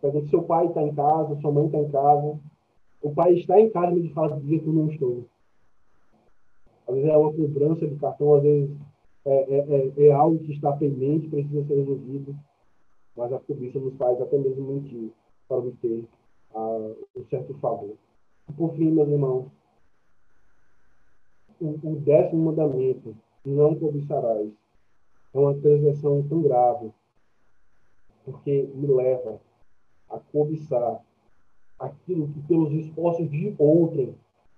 Exemplo, seu pai está em casa, sua mãe está em casa, o pai está em casa, mas fala dizer que eu não estou. Às vezes é uma cobrança de cartão, às vezes é, é, é, é algo que está pendente, precisa ser resolvido, mas a cobiça nos faz até mesmo mentir para obter uh, um certo favor. Por fim, meus irmãos, o, o décimo mandamento, não cobiçarás, é uma transgressão tão grave, porque me leva a cobiçar aquilo que pelos esforços de outrem.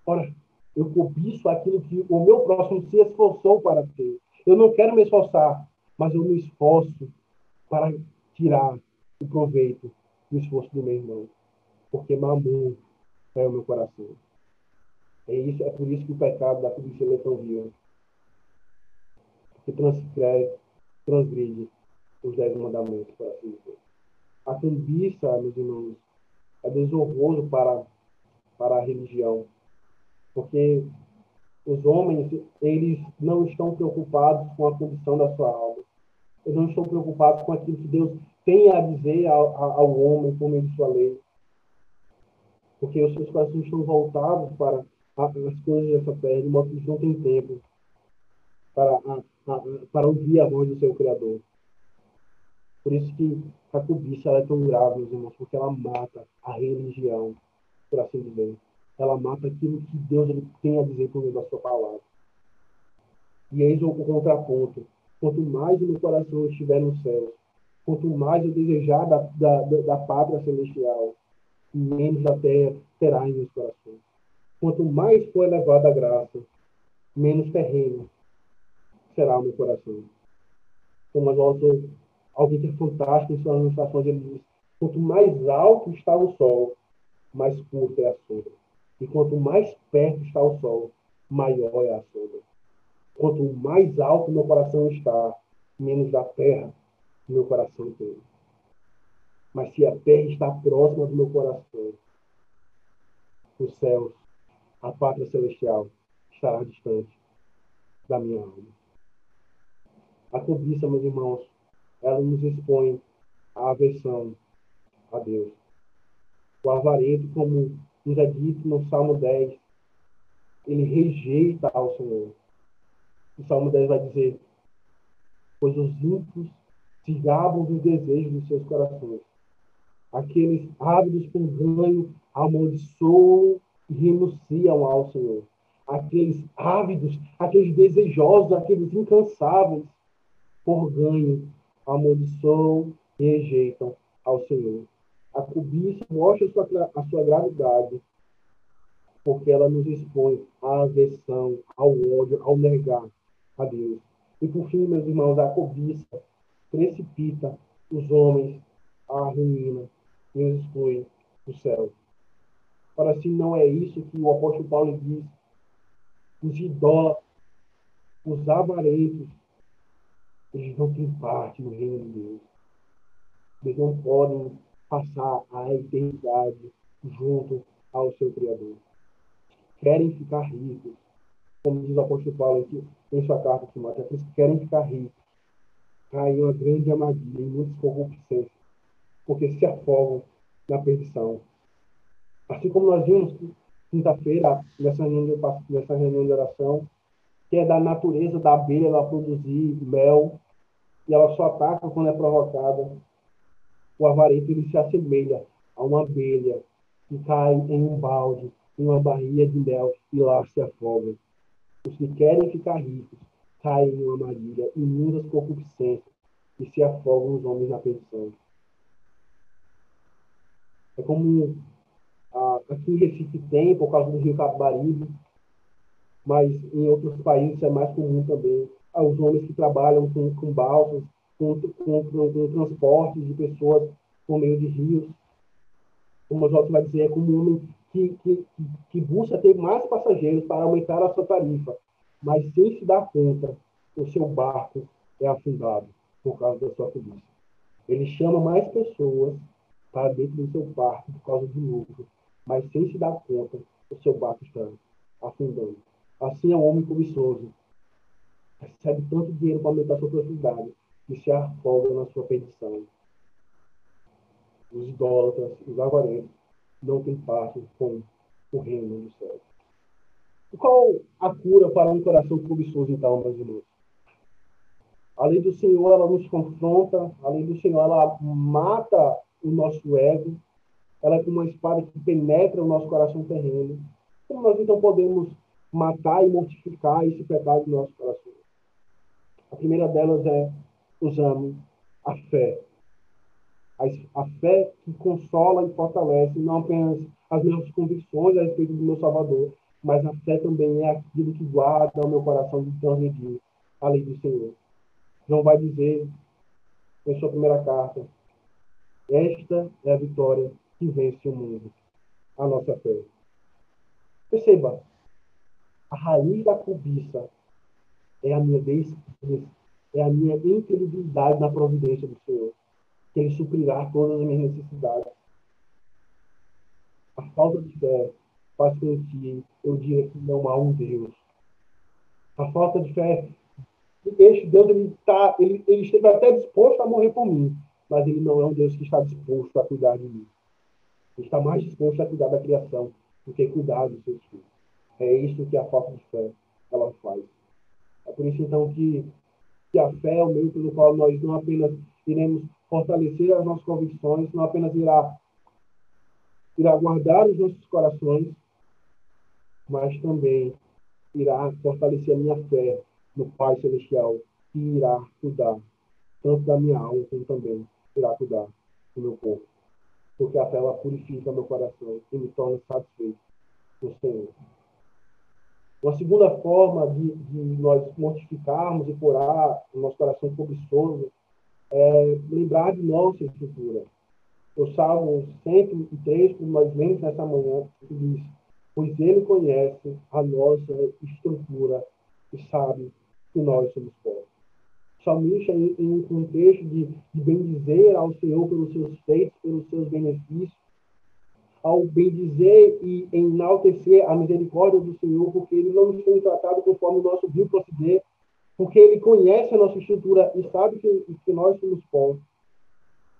Ora, eu cobiço aquilo que o meu próximo se esforçou para ter. Eu não quero me esforçar, mas eu me esforço para tirar o proveito do esforço do meu irmão. Porque mamon é o meu coração. É, isso, é por isso que o pecado da cobiça é tão violento. Porque transgride, transgride os dez mandamentos, assim dizer. A cobiça, meus irmãos, é desonroso para, para a religião. Porque os homens, eles não estão preocupados com a condição da sua alma. Eles não estão preocupados com aquilo que Deus tem a dizer ao, ao homem por meio de sua lei. Porque os seus corações estão voltados para as coisas dessa terra, de modo que não tem tempo para, a, a, para ouvir a voz do seu Criador. Por isso que a cobiça é tão grave, meus irmãos, porque ela mata a religião, por assim dizer. Ela mata aquilo que Deus tem a dizer por meio da sua palavra. E eis o contraponto. Quanto mais o meu coração estiver no céu, quanto mais eu desejar da, da, da pátria celestial, menos a terra terá em meus corações. Quanto mais for elevada a graça, menos terreno será o meu coração. Thomas Watson, alguém que é fantástico em suas administrações, ele diz: quanto mais alto está o sol, mais curta é a sombra. E quanto mais perto está o sol, maior é a sombra. Quanto mais alto meu coração está, menos da terra meu coração tem. Mas se a terra está próxima do meu coração, os céus a pátria celestial estará distante da minha alma. A cobiça, meus irmãos, ela nos expõe à aversão a Deus. O avarento, como nos é dito no Salmo 10, ele rejeita ao Senhor. O Salmo 10 vai dizer: Pois os ímpios se gabam dos desejos dos seus corações. Aqueles ávidos por ganho amaldiçoam e renunciam ao Senhor. Aqueles ávidos, aqueles desejosos, aqueles incansáveis por ganho, amaldiçoam e rejeitam ao Senhor. A cobiça mostra a sua, a sua gravidade, porque ela nos expõe à aversão, ao ódio, ao negar a Deus. E por fim, meus irmãos, a cobiça precipita os homens à ruína e os exclui do céu. Para assim não é isso que o apóstolo Paulo diz. Os idólatras, os avarentos, eles não têm parte no reino de Deus. Eles não podem passar a eternidade junto ao seu Criador. Querem ficar ricos, como diz o apóstolo aqui, em sua carta a Timóteo, aqueles que querem ficar ricos caem uma grande armadilha em muitas corrupções, porque se afogam na perdição. Assim como nós vimos quinta-feira, nessa nessa reunião de oração, que é da natureza da abelha ela produzir mel, e ela só ataca quando é provocada. O avarento ele se assemelha a uma abelha que cai em um balde, em uma barriga de mel e lá se afoga. Os que querem ficar ricos caem em uma armadilha, imundas concupiscências e se afogam os homens na perdição. É como ah, aqui em Recife tem, por causa do rio Capibaribe, mas em outros países é mais comum também. Ah, os homens que trabalham com, com balsas, com, com, com, com transportes de pessoas por meio de rios. Como o Jota vai dizer, é um homem que, que, que busca ter mais passageiros para aumentar a sua tarifa, mas sem se dar conta, o seu barco é afundado por causa da sua cobiça. Ele chama mais pessoas para dentro do seu barco por causa do lucro, mas sem se dar conta, o seu barco está afundando. Assim é o homem cobiçoso. Recebe tanto dinheiro para aumentar sua prosperidade e se afoga na sua perdição. Os idólatras, os avarentos, não têm parte com o reino dos céus. Qual a cura para um coração cobiçoso, então, irmãos? A lei do Senhor, ela nos confronta, a lei do Senhor, ela mata o nosso ego, ela é como uma espada que penetra o nosso coração terreno. Como nós, então, podemos matar e mortificar esse pecado do nosso coração? A primeira delas é usando a fé. A, fé que consola e fortalece não apenas as minhas convicções a respeito do meu Salvador, mas a fé também é aquilo que guarda o meu coração de transgredir a lei do Senhor. João vai dizer em sua primeira carta: Esta é a vitória que vence o mundo, a nossa fé. Perceba, a raiz da cobiça é a minha descrença, é a minha incredibilidade na providência do Senhor, que Ele suprirá todas as minhas necessidades. A falta de fé faz com que eu diga que não há um Deus. A falta de fé este Deus ele tá, ele, ele esteve até disposto a morrer por mim, mas ele não é um Deus que está disposto a cuidar de mim. Ele está mais disposto a cuidar da criação do que cuidar dos seus filhos. É isso que a falta de fé ela faz. É por isso então que, que a fé é o meio pelo qual nós não apenas iremos fortalecer as nossas convicções, não apenas irá irá guardar os nossos corações, mas também irá fortalecer a minha fé no Pai Celestial, que irá cuidar tanto da minha alma como também irá cuidar do meu corpo. Porque a fé ela purifica meu coração e me torna satisfeito no Senhor. Uma segunda forma de, de nós mortificarmos e curar o nosso coração cobiçoso é lembrar de nossa estrutura. O Salmo 103, como nós lemos nessa manhã, diz: Pois ele conhece a nossa estrutura e sabe que nós somos pobres. O salmista, em, em um contexto de, de bendizer ao Senhor pelos seus feitos, pelos seus benefícios, ao bendizer e enaltecer a misericórdia do Senhor, porque ele não nos tem tratado conforme o nosso vil proceder, porque ele conhece a nossa estrutura e sabe que, que nós somos pobres.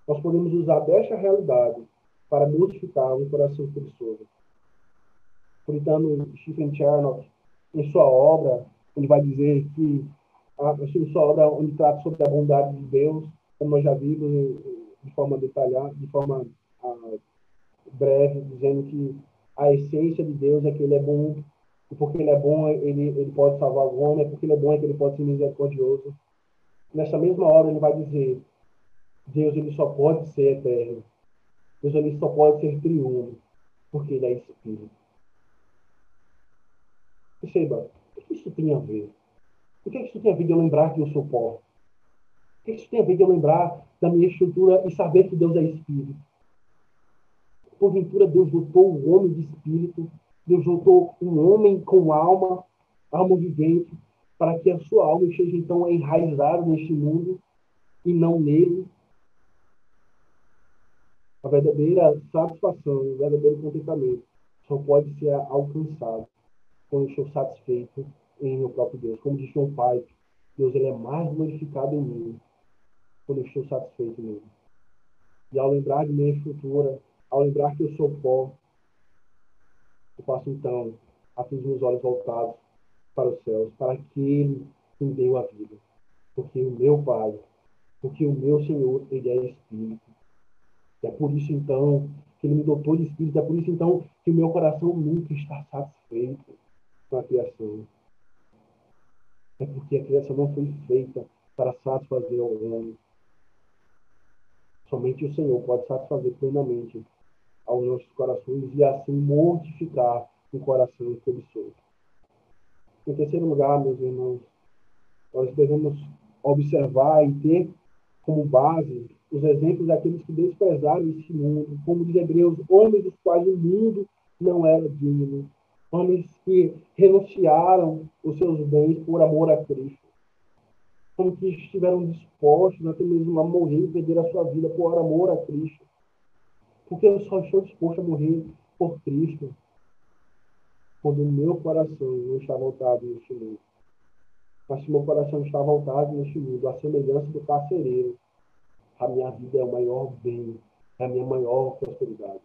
Nós podemos usar desta realidade para modificar um coração preguiçoso. O puritano Stephen Chernoff, em sua obra, ele vai dizer que a, a sua obra onde trata sobre a bondade de Deus, como nós já vimos de forma detalhada, de forma uh, breve, dizendo que a essência de Deus é que ele é bom, e porque ele é bom, ele, ele pode salvar o homem, é porque ele é bom, é que ele pode ser misericordioso. Nessa mesma hora, ele vai dizer: Deus ele só pode ser eterno. Deus ele só pode ser triunfo, porque ele é espírito. Perceba, que isso tem a ver? O que isso tem a ver de eu lembrar que eu sou pó? O que isso tem a ver de eu lembrar da minha estrutura e saber que Deus é Espírito? Porventura Deus dotou o homem de espírito, Deus dotou um homem com alma, alma vivente, para que a sua alma esteja então enraizada neste mundo e não nele. A verdadeira satisfação, o verdadeiro contentamento só pode ser alcançado quando estou satisfeito em meu próprio Deus. Como disse o Pai, Deus ele é mais glorificado em mim quando estou satisfeito nele. E ao lembrar de minha estrutura, ao lembrar que eu sou pó, eu passo então a ter os meus olhos voltados para os céus, para aquele que me deu a vida. Porque o meu Pai, porque o meu Senhor, ele é Espírito. É por isso então que ele me dotou de Espírito, é por isso então que o meu coração nunca está satisfeito com a criação. É porque a criação não foi feita para satisfazer o homem. Somente o Senhor pode satisfazer plenamente aos nossos corações e assim mortificar o coração cobiçoso. Em terceiro lugar, meus irmãos, nós devemos observar e ter como base os exemplos daqueles que desprezaram esse mundo, como diz Hebreus, homens dos quais o mundo não era digno, homens que renunciaram os seus bens por amor a Cristo, como que estiveram dispostos até mesmo a morrer e perder a sua vida por amor a Cristo. Porque eu só estou disposto a morrer por Cristo quando o meu coração não está voltado neste mundo. Mas se meu coração está voltado neste mundo, a semelhança do carcereiro, a minha vida é o maior bem, é a minha maior prosperidade.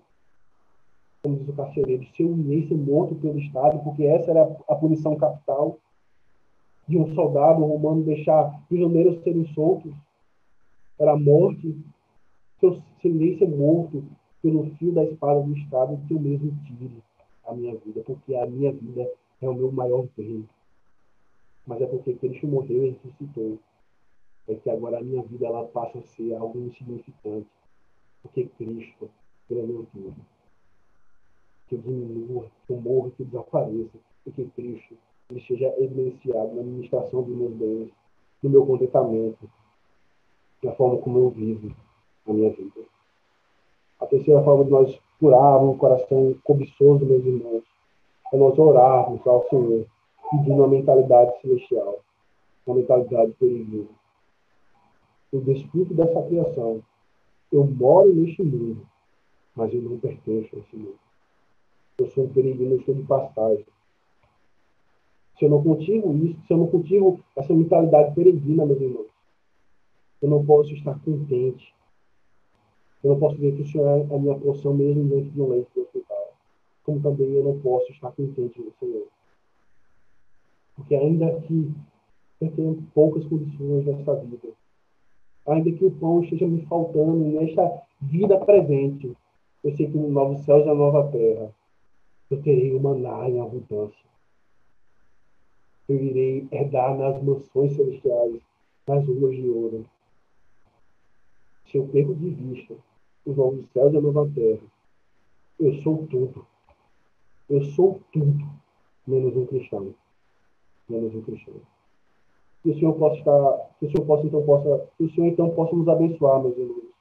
Como diz o carcereiro, se eu ia ser morto pelo Estado, porque essa era a punição capital, de um soldado romano deixar prisioneiros serem soltos, era a morte. Se eu se ser morto pelo fio da espada do Estado, que eu mesmo tire a minha vida, porque a minha vida é o meu maior bem. Mas é porque Cristo morreu e ressuscitou. É que agora a minha vida ela passa a ser algo insignificante. Porque Cristo ganhou tudo. Que eu diminua, que eu morra, que eu desapareça. Porque Cristo ele seja evidenciado na administração dos meus bens, no meu contentamento, na forma como eu vivo a minha vida. A terceira forma de nós curarmos o coração cobiçoso, meus irmãos, é nós orarmos ao Senhor, pedindo uma mentalidade celestial, uma mentalidade peregrina. Eu desfruto dessa criação. Eu moro neste mundo, mas eu não pertenço a esse mundo. Eu sou um peregrino, eu estou de pastagem. Se eu não cultivo isso, se eu não cultivo essa mentalidade peregrina, meus irmãos, eu não posso estar contente. Eu não posso dizer que o Senhor é a minha porção mesmo dentro de um leito de hospital. Como também eu não posso estar contente no Senhor. Porque ainda que eu tenha poucas condições nessa vida, ainda que o pão esteja me faltando nesta vida presente, eu sei que no novo céu e na nova terra eu terei o maná em abundância eu irei herdar nas mansões celestiais, nas ruas de ouro. Se eu perco de vista os novos céus e a nova terra, eu sou tudo. Eu sou tudo, menos um cristão. Menos um cristão. Que o Senhor possa estar, que o Senhor possa então possa, que o Senhor então possa nos abençoar, meus irmãos,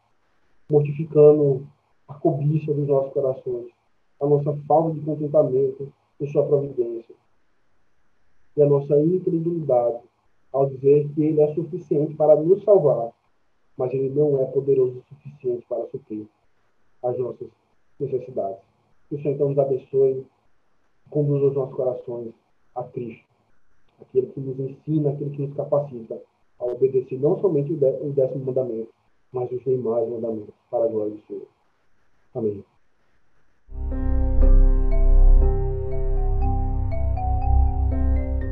mortificando a cobiça dos nossos corações, a nossa falta de contentamento em sua providência e a nossa incredulidade ao dizer que Ele é suficiente para nos salvar, mas Ele não é poderoso o suficiente para suprir as nossas necessidades. Que o Senhor então nos abençoe, conduza os nossos corações a Cristo, aquele que nos ensina, aquele que nos capacita a obedecer não somente o décimo mandamento, mas os demais mandamentos, para a glória do Senhor. Amém.